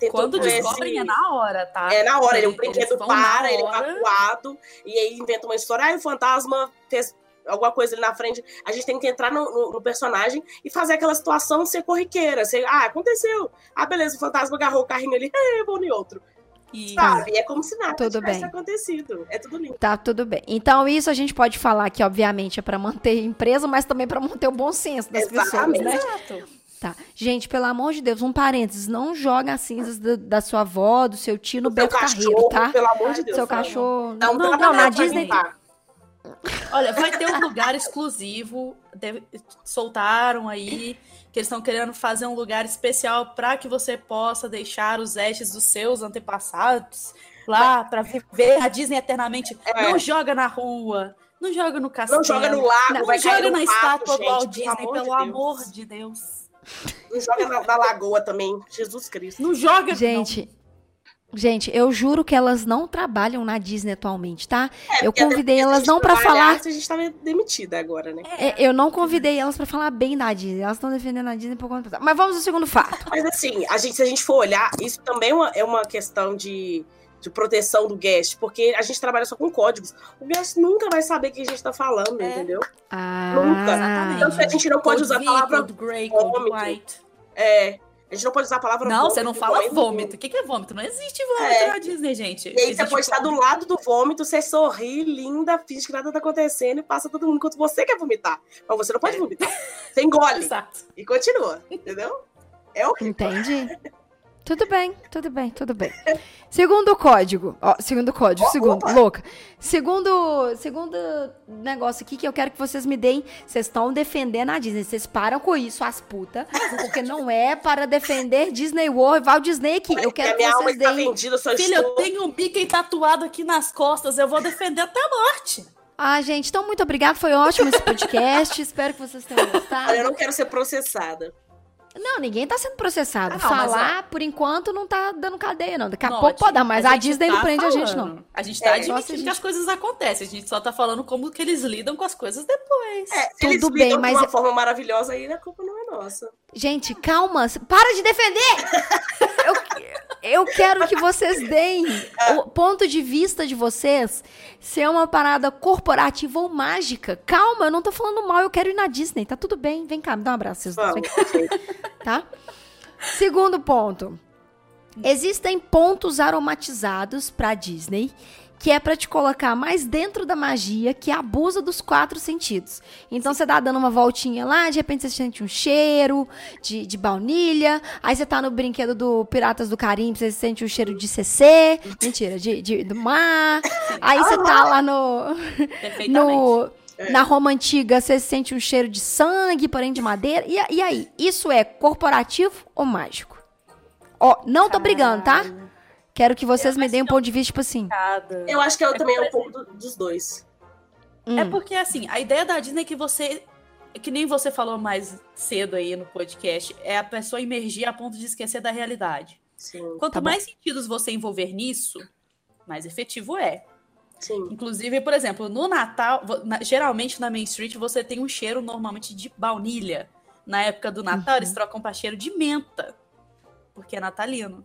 Tem Quando todo esse- descobrem é na hora, tá? É na hora, ele, o Eles- brinquedo para, ele é evacuado, e aí inventa uma história, ah, o fantasma fez alguma coisa ali na frente. A gente tem que entrar no, no- no personagem e fazer aquela situação ser corriqueira. Ser, ah, aconteceu. Ah, beleza, o fantasma agarrou o carrinho ali, é, vou em outro. E Sabe? É como se nada Tudo tivesse bem. acontecido. É tudo lindo. Tá, tudo bem. Então, isso a gente pode falar que, obviamente, é pra manter a empresa, mas também pra manter o bom senso das pessoas, Exatamente. né? Exato. Tá. Gente, pelo amor de Deus, um parênteses, não joga as cinzas da, da sua avó, do seu tio no Seu Beto Carreiro, cachorro, tá? pelo amor de Deus. Seu fala. cachorro. Dá um não, trabalho na Disney. limpar. Olha, vai ter um lugar exclusivo. deve- soltaram aí que eles estão querendo fazer um lugar especial para que você possa deixar os estes dos seus antepassados lá para viver a Disney eternamente. É. Não joga na rua, não joga no castelo. Não joga no lago, não vai cair joga na estátua gente, do Walt pelo Disney, amor pelo de Deus. amor de Deus. Não joga na, na lagoa também. Jesus Cristo. Não joga. Gente, gente, eu juro que elas não trabalham na Disney atualmente, tá? eu Porque até convidei elas não pra falar. A gente tava demitida agora, né? não. É, Eu não convidei elas pra falar bem da Disney. Elas estão defendendo a Disney por conta própria. Mas vamos ao segundo fato. Mas assim, a gente, se a gente for olhar, isso também é uma, é uma questão de, de proteção do guest, porque a gente trabalha só com códigos. O guest nunca vai saber o que a gente tá falando, É. entendeu? Ah, Nunca. Exatamente. Que a gente não pode Code usar a palavra Grey, vômito. White. É. A gente não pode usar a palavra Não, vômito. você não fala vômito. nenhum. O que que é vômito? Não existe vômito É. na Disney, gente. E aí você Existe pode estar do vômito. lado do vômito, você sorri, linda, finge que nada tá acontecendo e passa todo mundo enquanto você quer vomitar. Mas você não pode vomitar. Você engole Exato. e continua, entendeu? É o Entendi. Tudo bem, tudo bem, tudo bem. Segundo código, ó, segundo código, Ó, segundo, opa. louca. Segundo, segundo negócio aqui que eu quero que vocês me deem, vocês estão defendendo a Disney, vocês param com isso, as putas, porque não é para defender Disney World, Walt Disney aqui. Eu quero que minha alma vocês está deem. vendida, eu só Filha, eu estou... tenho um Mickey tatuado aqui nas costas. Eu vou defender até a morte. Ah, gente, então muito obrigada, foi ótimo esse podcast. Espero que vocês tenham gostado. Olha, eu não quero ser processada. Não, ninguém tá sendo processado. Ah, não, Falar, por enquanto, não tá dando cadeia, não. Daqui a pouco pode dar, mas a, gente Disney não tá prende a gente, falando. não. A gente tá É, admitindo gente. que as coisas acontecem. A gente só tá falando como que eles lidam com as coisas depois. É, se Tudo eles bem, lidam mas de uma é- forma maravilhosa aí, a culpa não é nossa. Gente, calma. Para de defender! eu, eu quero que vocês deem o ponto de vista de vocês se é uma parada corporativa ou mágica. Calma, eu não tô falando mal, eu quero ir na Disney. Tá tudo bem. Vem cá, me dá um abraço, vocês dois. Tá? Segundo ponto. Existem pontos aromatizados pra Disney que é pra te colocar mais dentro da magia que abusa dos quatro sentidos. Então você tá dando uma voltinha lá, de repente você sente um cheiro de, de baunilha, aí você tá no brinquedo do Piratas do Caribe, você sente o cheiro de CC, mentira, de, de- do mar. Aí você tá lá no, no, na Roma Antiga, você sente um cheiro de sangue, porém de madeira. E, e aí, isso é corporativo ou mágico? Ó, não tô brigando, tá? Quero que vocês me deem um ponto de vista, tipo assim. Eu acho que eu É também é um por pouco do- dos dois. É hum, porque, assim, a ideia da Disney é que você. Que nem você falou mais cedo aí no podcast, é a pessoa emergir a ponto de esquecer da realidade. Sim, Quanto Tá bom. mais sentidos você envolver nisso, mais efetivo é. sim. Inclusive, por exemplo, no Natal, geralmente na Main Street você tem um cheiro normalmente de baunilha. Na época do Natal, Uhum. eles trocam para cheiro de menta, porque é natalino.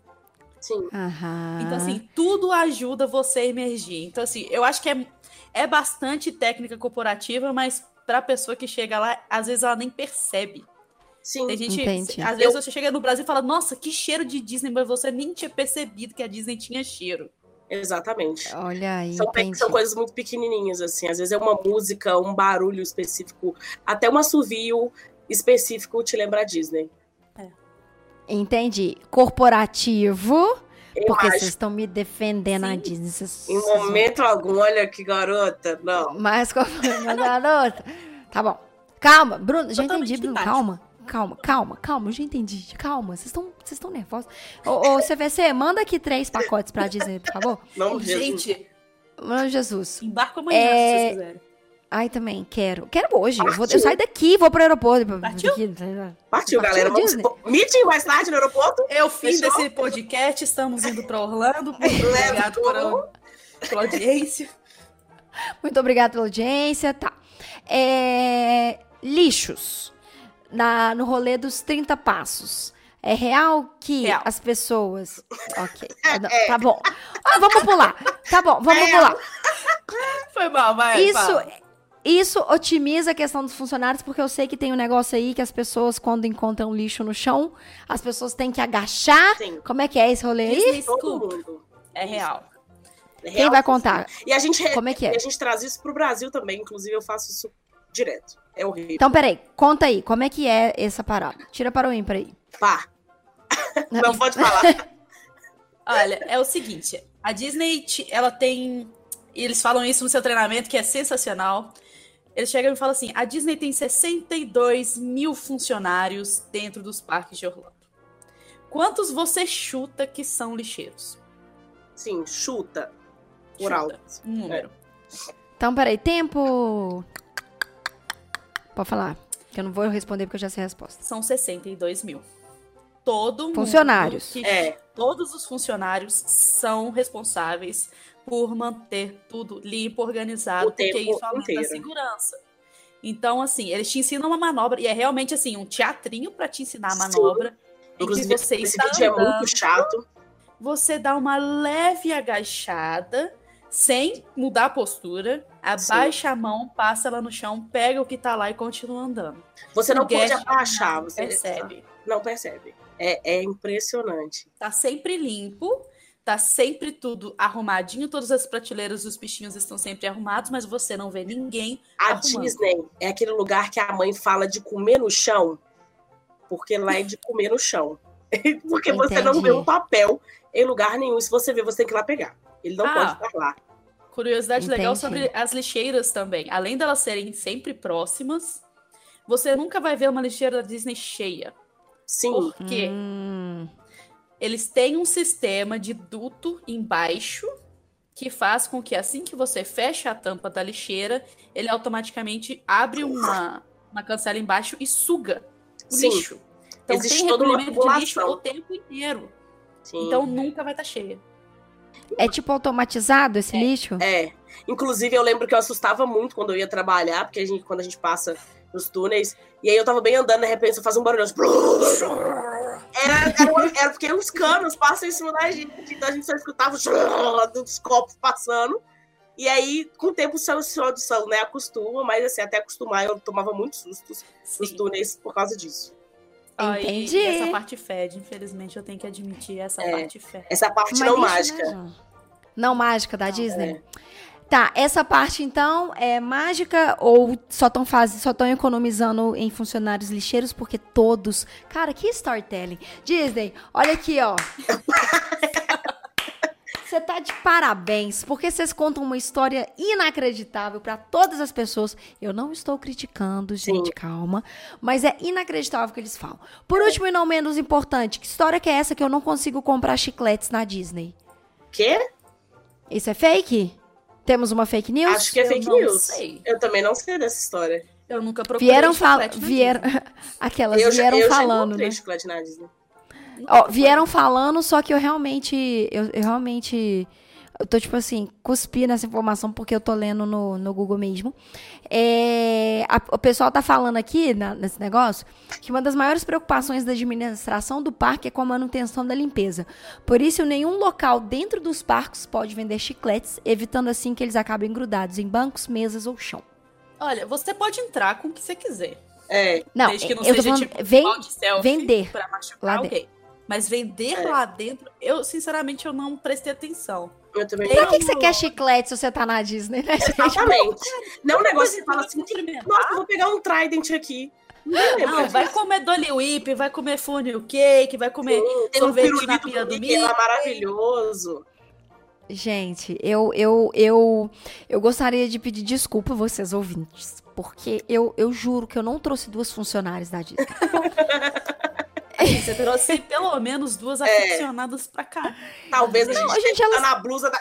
Sim. Aham. Então, assim, tudo ajuda você a emergir. Então, assim, eu acho que é, é bastante técnica corporativa, mas pra pessoa que chega lá, às vezes ela nem percebe. Sim. Tem gente, Entendi. às vezes você chega no Brasil e fala, nossa, que cheiro de Disney, mas você nem tinha percebido que a Disney tinha cheiro. Exatamente. Olha aí, São, são coisas muito pequenininhas, assim. Às vezes é uma música, um barulho específico, até um assovio específico te lembra a Disney. Entendi. Corporativo, Eu porque acho, vocês estão me defendendo a Sim. Disney. Vocês, em vocês- momento algum, olha que garota. Não. Mas como meu garoto. Tá bom. Calma, Bruno, já Totalmente entendi, Bruno. tático. Calma. Calma, calma, calma, eu já entendi. Calma, vocês estão vocês estão nervosos. Ô, ô, CVC, manda aqui três pacotes pra Disney, por favor. Não, Jesus. Gente, Mano Jesus. embarca amanhã, É, se vocês quiserem. Ai, também, quero. Quero hoje. Eu, vou, eu saio daqui, vou pro aeroporto. Partiu? Daqui, Partiu, Partiu galera. Vamos meeting mais tarde no aeroporto? É o fim Fechou? desse podcast, estamos indo para Orlando. Leva Obrigado por, tudo. pela audiência. Muito obrigada pela audiência. Tá. É, lixos. Na, no rolê dos 30 passos. É real que Real. as pessoas. Ok. Não, Tá bom. Ah, vamos pular. Tá bom, vamos É. pular. Foi mal, vai. Isso, fala. Isso otimiza a questão dos funcionários, porque eu sei que tem um negócio aí que as pessoas, quando encontram lixo no chão, as pessoas têm que agachar. Sim. Como é que é esse rolê aí? Todo mundo. É real. É Quem real. vai contar? E a gente, Como é que é? e a gente traz isso pro Brasil também. Inclusive, eu faço isso direto. É horrível. Então, peraí, conta aí, como é que é essa parada? Tira para o ímpar aí. Pá. Não pode falar. Olha, é o seguinte, a Disney, ela tem, e eles falam isso no seu treinamento, que é sensacional. Eles chegam e falam assim, a Disney tem 62 mil funcionários dentro dos parques de Orlando. Quantos você chuta que são lixeiros? Sim, chuta. Por Chuta. alto. Um número. Então, peraí, tempo. Pode falar. Que eu não vou responder porque eu já sei a resposta. São 62 mil. Todo mundo Funcionários. que- É. Todos os funcionários são responsáveis por manter tudo limpo, organizado, O porque isso aumenta inteiro. a segurança. Então, assim, eles te ensinam uma manobra, e é realmente assim, um teatrinho pra te ensinar a Sim. manobra. Em que Inclusive, você esse está vídeo é andando, muito chato. você dá uma leve agachada, sem mudar a postura, abaixa a mão, passa ela no chão, pega o que tá lá e continua andando. Você não pode abaixar. Você Percebe? Não percebe. É, é impressionante. Tá sempre limpo, tá sempre tudo arrumadinho, todas as prateleiras dos bichinhos estão sempre arrumados, mas você não vê ninguém. A arrumando. Disney é aquele lugar que a mãe fala de comer no chão, porque lá é de comer no chão. porque você não vê Entendi. um papel em lugar nenhum. Se você vê, você tem que ir lá pegar. Ele não Ah. pode estar lá. Curiosidade legal Entendi. sobre as lixeiras também. Além delas serem sempre próximas, você nunca vai ver uma lixeira da Disney cheia. Sim. Por quê? Hum, Eles têm um sistema de duto embaixo que faz com que assim que você fecha a tampa da lixeira, ele automaticamente abre uma, uma cancela embaixo e suga o Sim. lixo. Então Existe tem recolhimento de lixo o tempo inteiro. sim. Então nunca vai estar cheia. é tipo automatizado esse lixo? É. Inclusive, eu lembro que eu assustava muito quando eu ia trabalhar, porque a gente, quando a gente passa nos túneis, e aí eu tava bem andando, de repente eu fazia um barulho. assim, Era, era, era porque os canos passam em cima da gente, então a gente só escutava dos copos passando. E aí, com o tempo, o seu audição, né, acostuma, mas assim, até acostumar, eu tomava muitos sustos nos Sim. túneis por causa disso. Entendi. E essa parte fede, infelizmente eu tenho que admitir, essa É. parte fede. Essa parte Mas não lixo, mágica. né, João? Não mágica da Não, Disney? Tá, essa parte então é mágica ou só estão fazendo, só estão economizando em funcionários lixeiros porque todos, cara, que storytelling. Disney, olha aqui, ó. Você tá de parabéns, porque vocês contam uma história inacreditável pra todas as pessoas. Eu não estou criticando, gente, Sim. calma, mas é inacreditável o que eles falam. Por último e não menos importante, que história que é essa que eu não consigo comprar chicletes na Disney? Quê? Isso é fake? Temos uma fake news? Acho que é Eu fake não news. sei. Eu também não sei dessa história. Eu nunca procurei Vieram Vieram. Disney. Aquelas eu já, vieram eu já falando, encontrei né? chocolate na Disney. Ó, vieram falando, só que eu realmente. Eu, eu realmente. Eu tô, tipo assim, cuspi nessa informação porque eu tô lendo no, no Google mesmo. É, a- o pessoal tá falando aqui, na- nesse negócio, que uma das maiores preocupações da administração do parque é com a manutenção da limpeza. Por isso, nenhum local dentro dos parques pode vender chicletes, evitando assim que eles acabem grudados em bancos, mesas ou chão. Olha, você pode entrar com o que você quiser. É, Não, desde que não eu tô seja falando. tipo vem, pau de selfie vender pra machucar lá alguém. Mas vender É. lá dentro, eu sinceramente eu não prestei atenção. eu também Pra que, que você quer chiclete se você tá na Disney, né, gente? Exatamente. Não é um negócio que você fala assim, nossa, eu vou pegar um Trident aqui. Não, lembro Não, vai comer Dolly Whip, vai comer funnel cake, vai comer um sorvete na pirulito pia do Mickey. maravilhoso. Gente, eu, eu, eu, eu gostaria de pedir desculpa a vocês ouvintes, porque eu, eu juro que eu não trouxe duas funcionárias da Disney. Você trouxe pelo menos duas aficionadas pra cá. Talvez a Não, gente, gente, tenha que elas- tá na blusa da.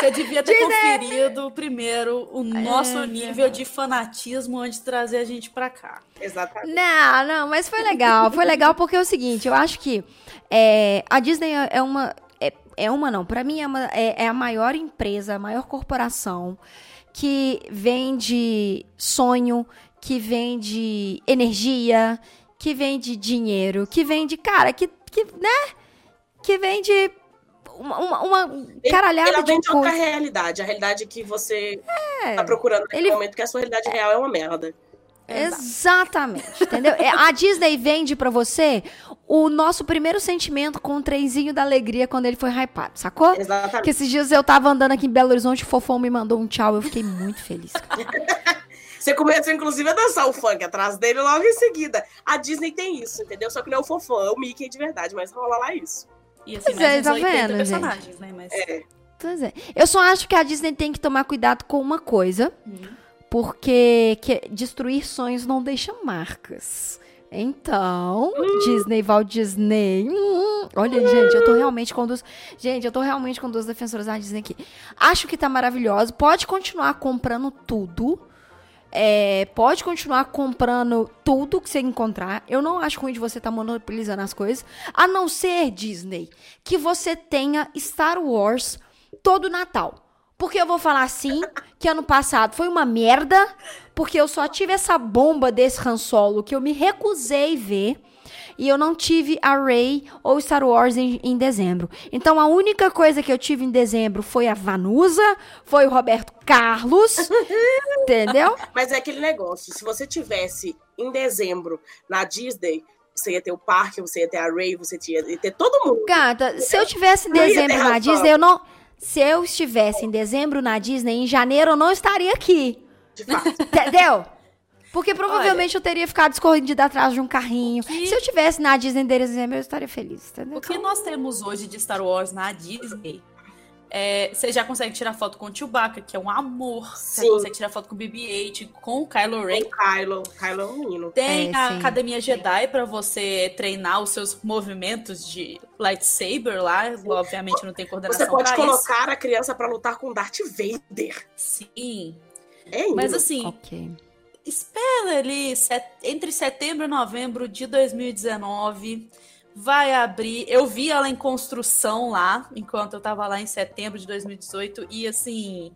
Você devia ter conferido primeiro o nosso É, nível de fanatismo antes de trazer a gente pra cá. Exatamente. Não, não, mas foi legal. Foi legal porque é o seguinte, eu acho que é, a Disney é é uma. É, é uma não, pra mim é, uma, é, é a maior empresa, a maior corporação que vende sonho, que vende energia, que vende dinheiro, que vende, cara, que, que né? Que vende uma, uma, uma caralhada Ela de vende outra coisa. realidade. A realidade que você É. tá procurando naquele Ele- momento, que a sua realidade real é uma merda. Exatamente, entendeu? É, A Disney vende pra você o nosso primeiro sentimento com o trenzinho da alegria quando ele foi hypado, sacou? Exatamente. Porque esses dias eu tava andando aqui em Belo Horizonte, o Fofão me mandou um tchau, eu fiquei muito feliz. cara. Você começou, inclusive, a dançar o funk atrás dele logo em seguida. A Disney tem isso, entendeu? Só que não é o fofão, é o Mickey de verdade, mas rola lá isso. E assim, Pois é, tá 80 vendo, personagens, né? Mas É. Pois é. Eu só acho que a Disney tem que tomar cuidado com uma coisa, Hum. porque que- destruir sonhos não deixa marcas. Então, Disney, Walt Disney. hum, olha, gente, eu tô realmente com duas. Gente, eu tô realmente com duas defensoras da Disney aqui. Acho que tá maravilhoso. Pode continuar comprando tudo. É, pode continuar comprando tudo que você encontrar. Eu não acho ruim de você estar monopolizando as coisas. A não ser, Disney, que você tenha Star Wars todo Natal. Porque eu vou falar assim, que ano passado foi uma merda, porque eu só tive essa bomba desse Han Solo que eu me recusei ver. E eu não tive a Rey ou Star Wars em, em dezembro. Então a única coisa que eu tive em dezembro foi a Vanusa, foi o Roberto Carlos, entendeu? Mas é aquele negócio, se você tivesse em dezembro na Disney, você ia ter o parque, você ia ter a Ray, você ia ter todo mundo. Gata, se eu tivesse em dezembro na. Disney, eu não. Se eu estivesse em dezembro na Disney, em janeiro eu não estaria aqui. De fato. Entendeu? Porque provavelmente eu teria ficado escondida atrás de um carrinho. Que- Se eu tivesse na Disney dezembro, eu estaria feliz, entendeu? O que nós temos hoje de Star Wars na Disney, é, você já consegue tirar foto com o Chewbacca, que é um amor. Você Sim. consegue tirar foto com o BB-8, com o Kylo Ren. O Kylo. Kylo é um menino. Tem É, a sim. Academia Jedi pra você treinar os seus movimentos de lightsaber lá. Obviamente não tem coordenação Você pode pra colocar a criança pra lutar com Darth Vader. isso. Sim. É isso. Mas assim, Ok. Espera ali set- entre setembro e novembro de 2019. Vai abrir. Eu vi ela em construção lá, enquanto eu tava lá em setembro de 2018. E assim.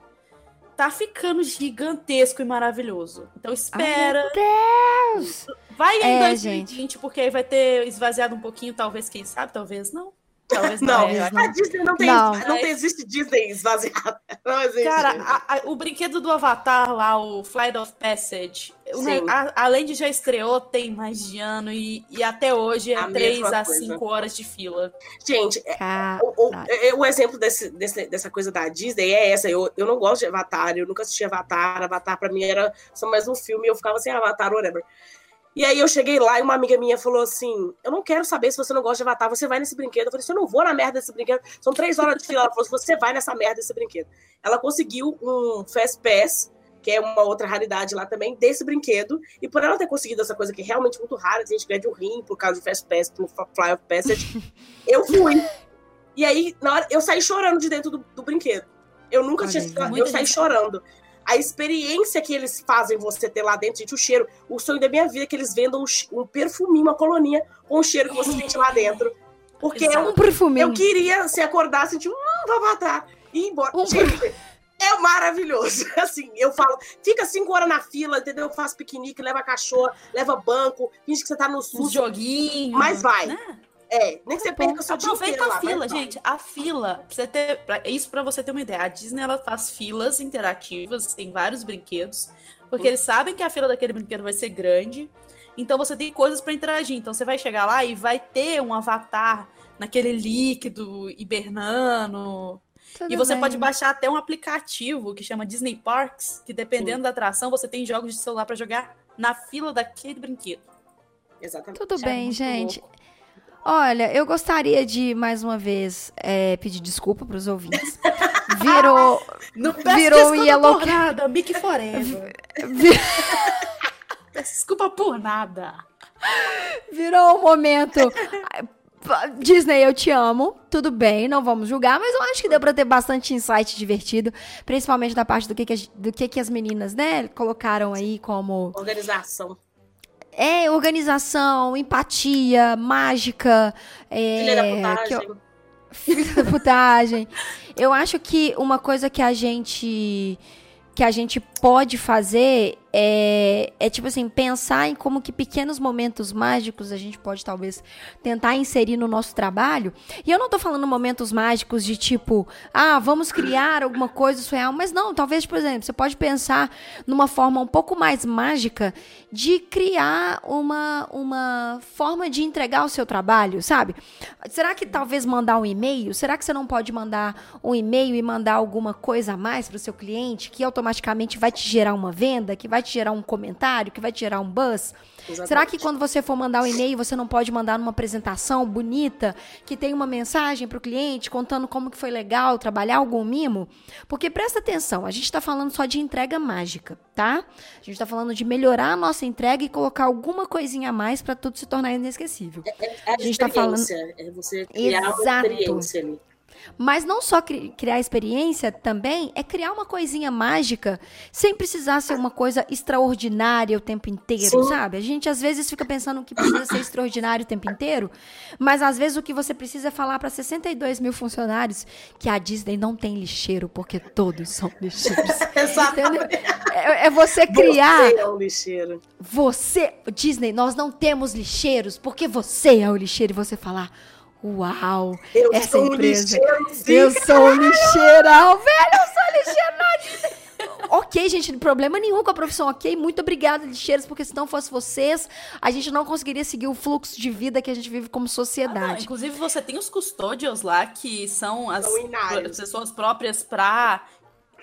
Tá ficando gigantesco e maravilhoso. Então espera. Deus! Vai em É, 2020, porque aí vai ter esvaziado um pouquinho, talvez, quem sabe, talvez não. Talvez não. Não, é, acho- a Disney não tem, Não. não, tem existe Disney esvaziada. Não existe. Cara, a- a- o brinquedo do Avatar lá, o Flight of Passage, o a- além de já estreou, tem mais de ano e, e até hoje é A 3 mesma a coisa. 5 horas de fila. gente, é- o, o- é- o exemplo desse, desse- dessa coisa da Disney é essa. Eu, eu não gosto de Avatar, eu nunca assisti Avatar. Avatar pra mim era só mais um filme, eu ficava sem Avatar, whatever. E aí eu cheguei lá e uma amiga minha falou assim: Eu não quero saber se você não gosta de Avatar, você vai nesse brinquedo. Eu falei, se eu não vou na merda desse brinquedo, são três horas de fila. Ela falou: você vai nessa merda desse brinquedo. Ela conseguiu um Fast Pass, que é uma outra raridade lá também, desse brinquedo. E por ela ter conseguido essa coisa que é realmente muito rara, a gente ganha de um rim por causa do Fast Pass, pro Fly of Passage, eu fui. E aí, na hora, eu saí chorando de dentro do, do brinquedo. Eu nunca Olha tinha. Eu saí gente- chorando. A experiência que eles fazem você ter lá dentro, gente, o cheiro. O sonho da minha vida é que eles vendam um, um perfuminho, uma colonia com o cheiro que você sente lá dentro. Porque Exato. eu, um perfuminho. eu queria se acordar, sentir, hum, vai matar. E ir embora. Um Gente, é maravilhoso. Assim, eu falo, fica cinco horas na fila, entendeu? Faz piquenique, leva cachorro, leva banco, finge que você tá no SUS. joguinhos. Mas vai. né? É, nem que você perca seu dia Aproveita a lá, fila, gente. A fila, pra você ter, pra- isso pra você ter uma ideia. A Disney ela faz filas interativas, tem vários brinquedos, porque eles sabem que a fila daquele brinquedo vai ser grande. Então você tem coisas pra interagir. Então você vai chegar lá e vai ter um avatar naquele líquido hibernando. Tudo e você bem. pode baixar até um aplicativo que chama Disney Parks, que dependendo da atração, você tem jogos de celular pra jogar na fila daquele brinquedo. Exatamente. Tudo é bem, gente. louco. Olha, eu gostaria de, mais uma vez, é, pedir desculpa pros ouvintes. Virou. Não peço Virou desculpa Yellow por nada, Mickey Forever. vi- Peço desculpa por nada. Virou um momento. Disney, eu te amo. Tudo bem, não vamos julgar, mas eu acho que deu pra ter bastante insight divertido, principalmente da parte do que, que, as- do que, que as meninas, né, colocaram aí como Organização. É organização, empatia, mágica, é, Filha da que eu- putagem. filha da putagem. Eu acho que uma coisa que a gente que a gente pode fazer é, é tipo assim, pensar em como que pequenos momentos mágicos a gente pode talvez tentar inserir no nosso trabalho. E eu não tô falando momentos mágicos de tipo, ah, vamos criar alguma coisa surreal, mas não, talvez, por exemplo, você pode pensar numa forma um pouco mais mágica de criar uma, uma forma de entregar o seu trabalho, sabe? Será que talvez mandar um e-mail? Será que você não pode mandar um e-mail e mandar alguma coisa a mais para o seu cliente que automaticamente vai te gerar uma venda, que vai te gerar um comentário, que vai te gerar um buzz? Será que quando você for mandar um e-mail, você não pode mandar numa apresentação bonita, que tem uma mensagem para o cliente contando como que foi legal trabalhar algum mimo? Porque presta atenção, a gente está falando só de entrega mágica, tá? A gente está falando de melhorar a nossa entrega e colocar alguma coisinha a mais para tudo se tornar inesquecível. É a, A gente tá falando- É você criar Exato. uma experiência ali. Mas não só cri- criar experiência, também é criar uma coisinha mágica, sem precisar ser uma coisa extraordinária o tempo inteiro, Sim. sabe? A gente às vezes fica pensando que precisa ser extraordinário o tempo inteiro, mas às vezes o que você precisa é falar para 62 mil funcionários que a Disney não tem lixeiro, porque todos são lixeiros. É, é você criar. Você é um lixeiro. Você, Disney, nós não temos lixeiros, porque você é o lixeiro e você falar. Uau! Eu Essa sou um empresa. lixeiro, sim. Eu sou um lixeirão, velho, eu sou lixeiro na ok, gente, problema nenhum com a profissão, ok? Muito obrigada, lixeiros, porque se não fosse vocês, a gente não conseguiria seguir o fluxo de vida que a gente vive como Ah, sociedade. inclusive, você tem os custódios lá, que são as pessoas próprias pra.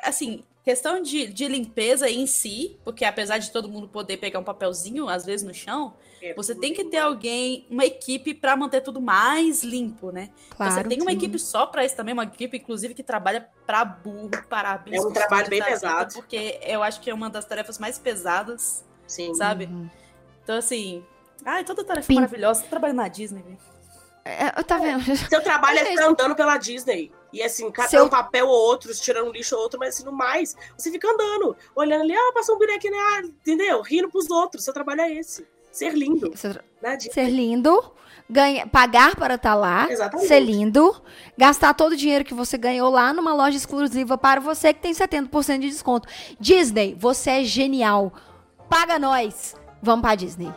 Assim, questão de, de limpeza em si, porque apesar de todo mundo poder pegar um papelzinho, às vezes no chão, É, você tem que ter alguém, uma equipe pra manter tudo mais limpo, né? claro. você tem uma sim. equipe só pra isso também, uma equipe, inclusive, que trabalha pra burro, parabéns. É um trabalho bem pesado. Porque eu acho que é uma das tarefas mais pesadas, Sim. sabe? Uhum. Então, assim. Ai, toda tarefa Pin- maravilhosa. Trabalho na Disney, velho. É, tá vendo? Seu trabalho é ficar andando pela Disney. E assim, catando Seu- um papel ou outro, tirando um lixo ou outro, mas assim, no mais, você fica andando, olhando ali, ah, passou um bonequinho, ah, entendeu? Rindo pros outros. Seu trabalho é esse. Ser lindo. Ser Né? Ser lindo, ganha, pagar para estar lá, Exatamente. ser lindo, gastar todo o dinheiro que você ganhou lá numa loja exclusiva para você que tem 70% de desconto. Disney, você é genial. Paga nós. Vamos pra Disney.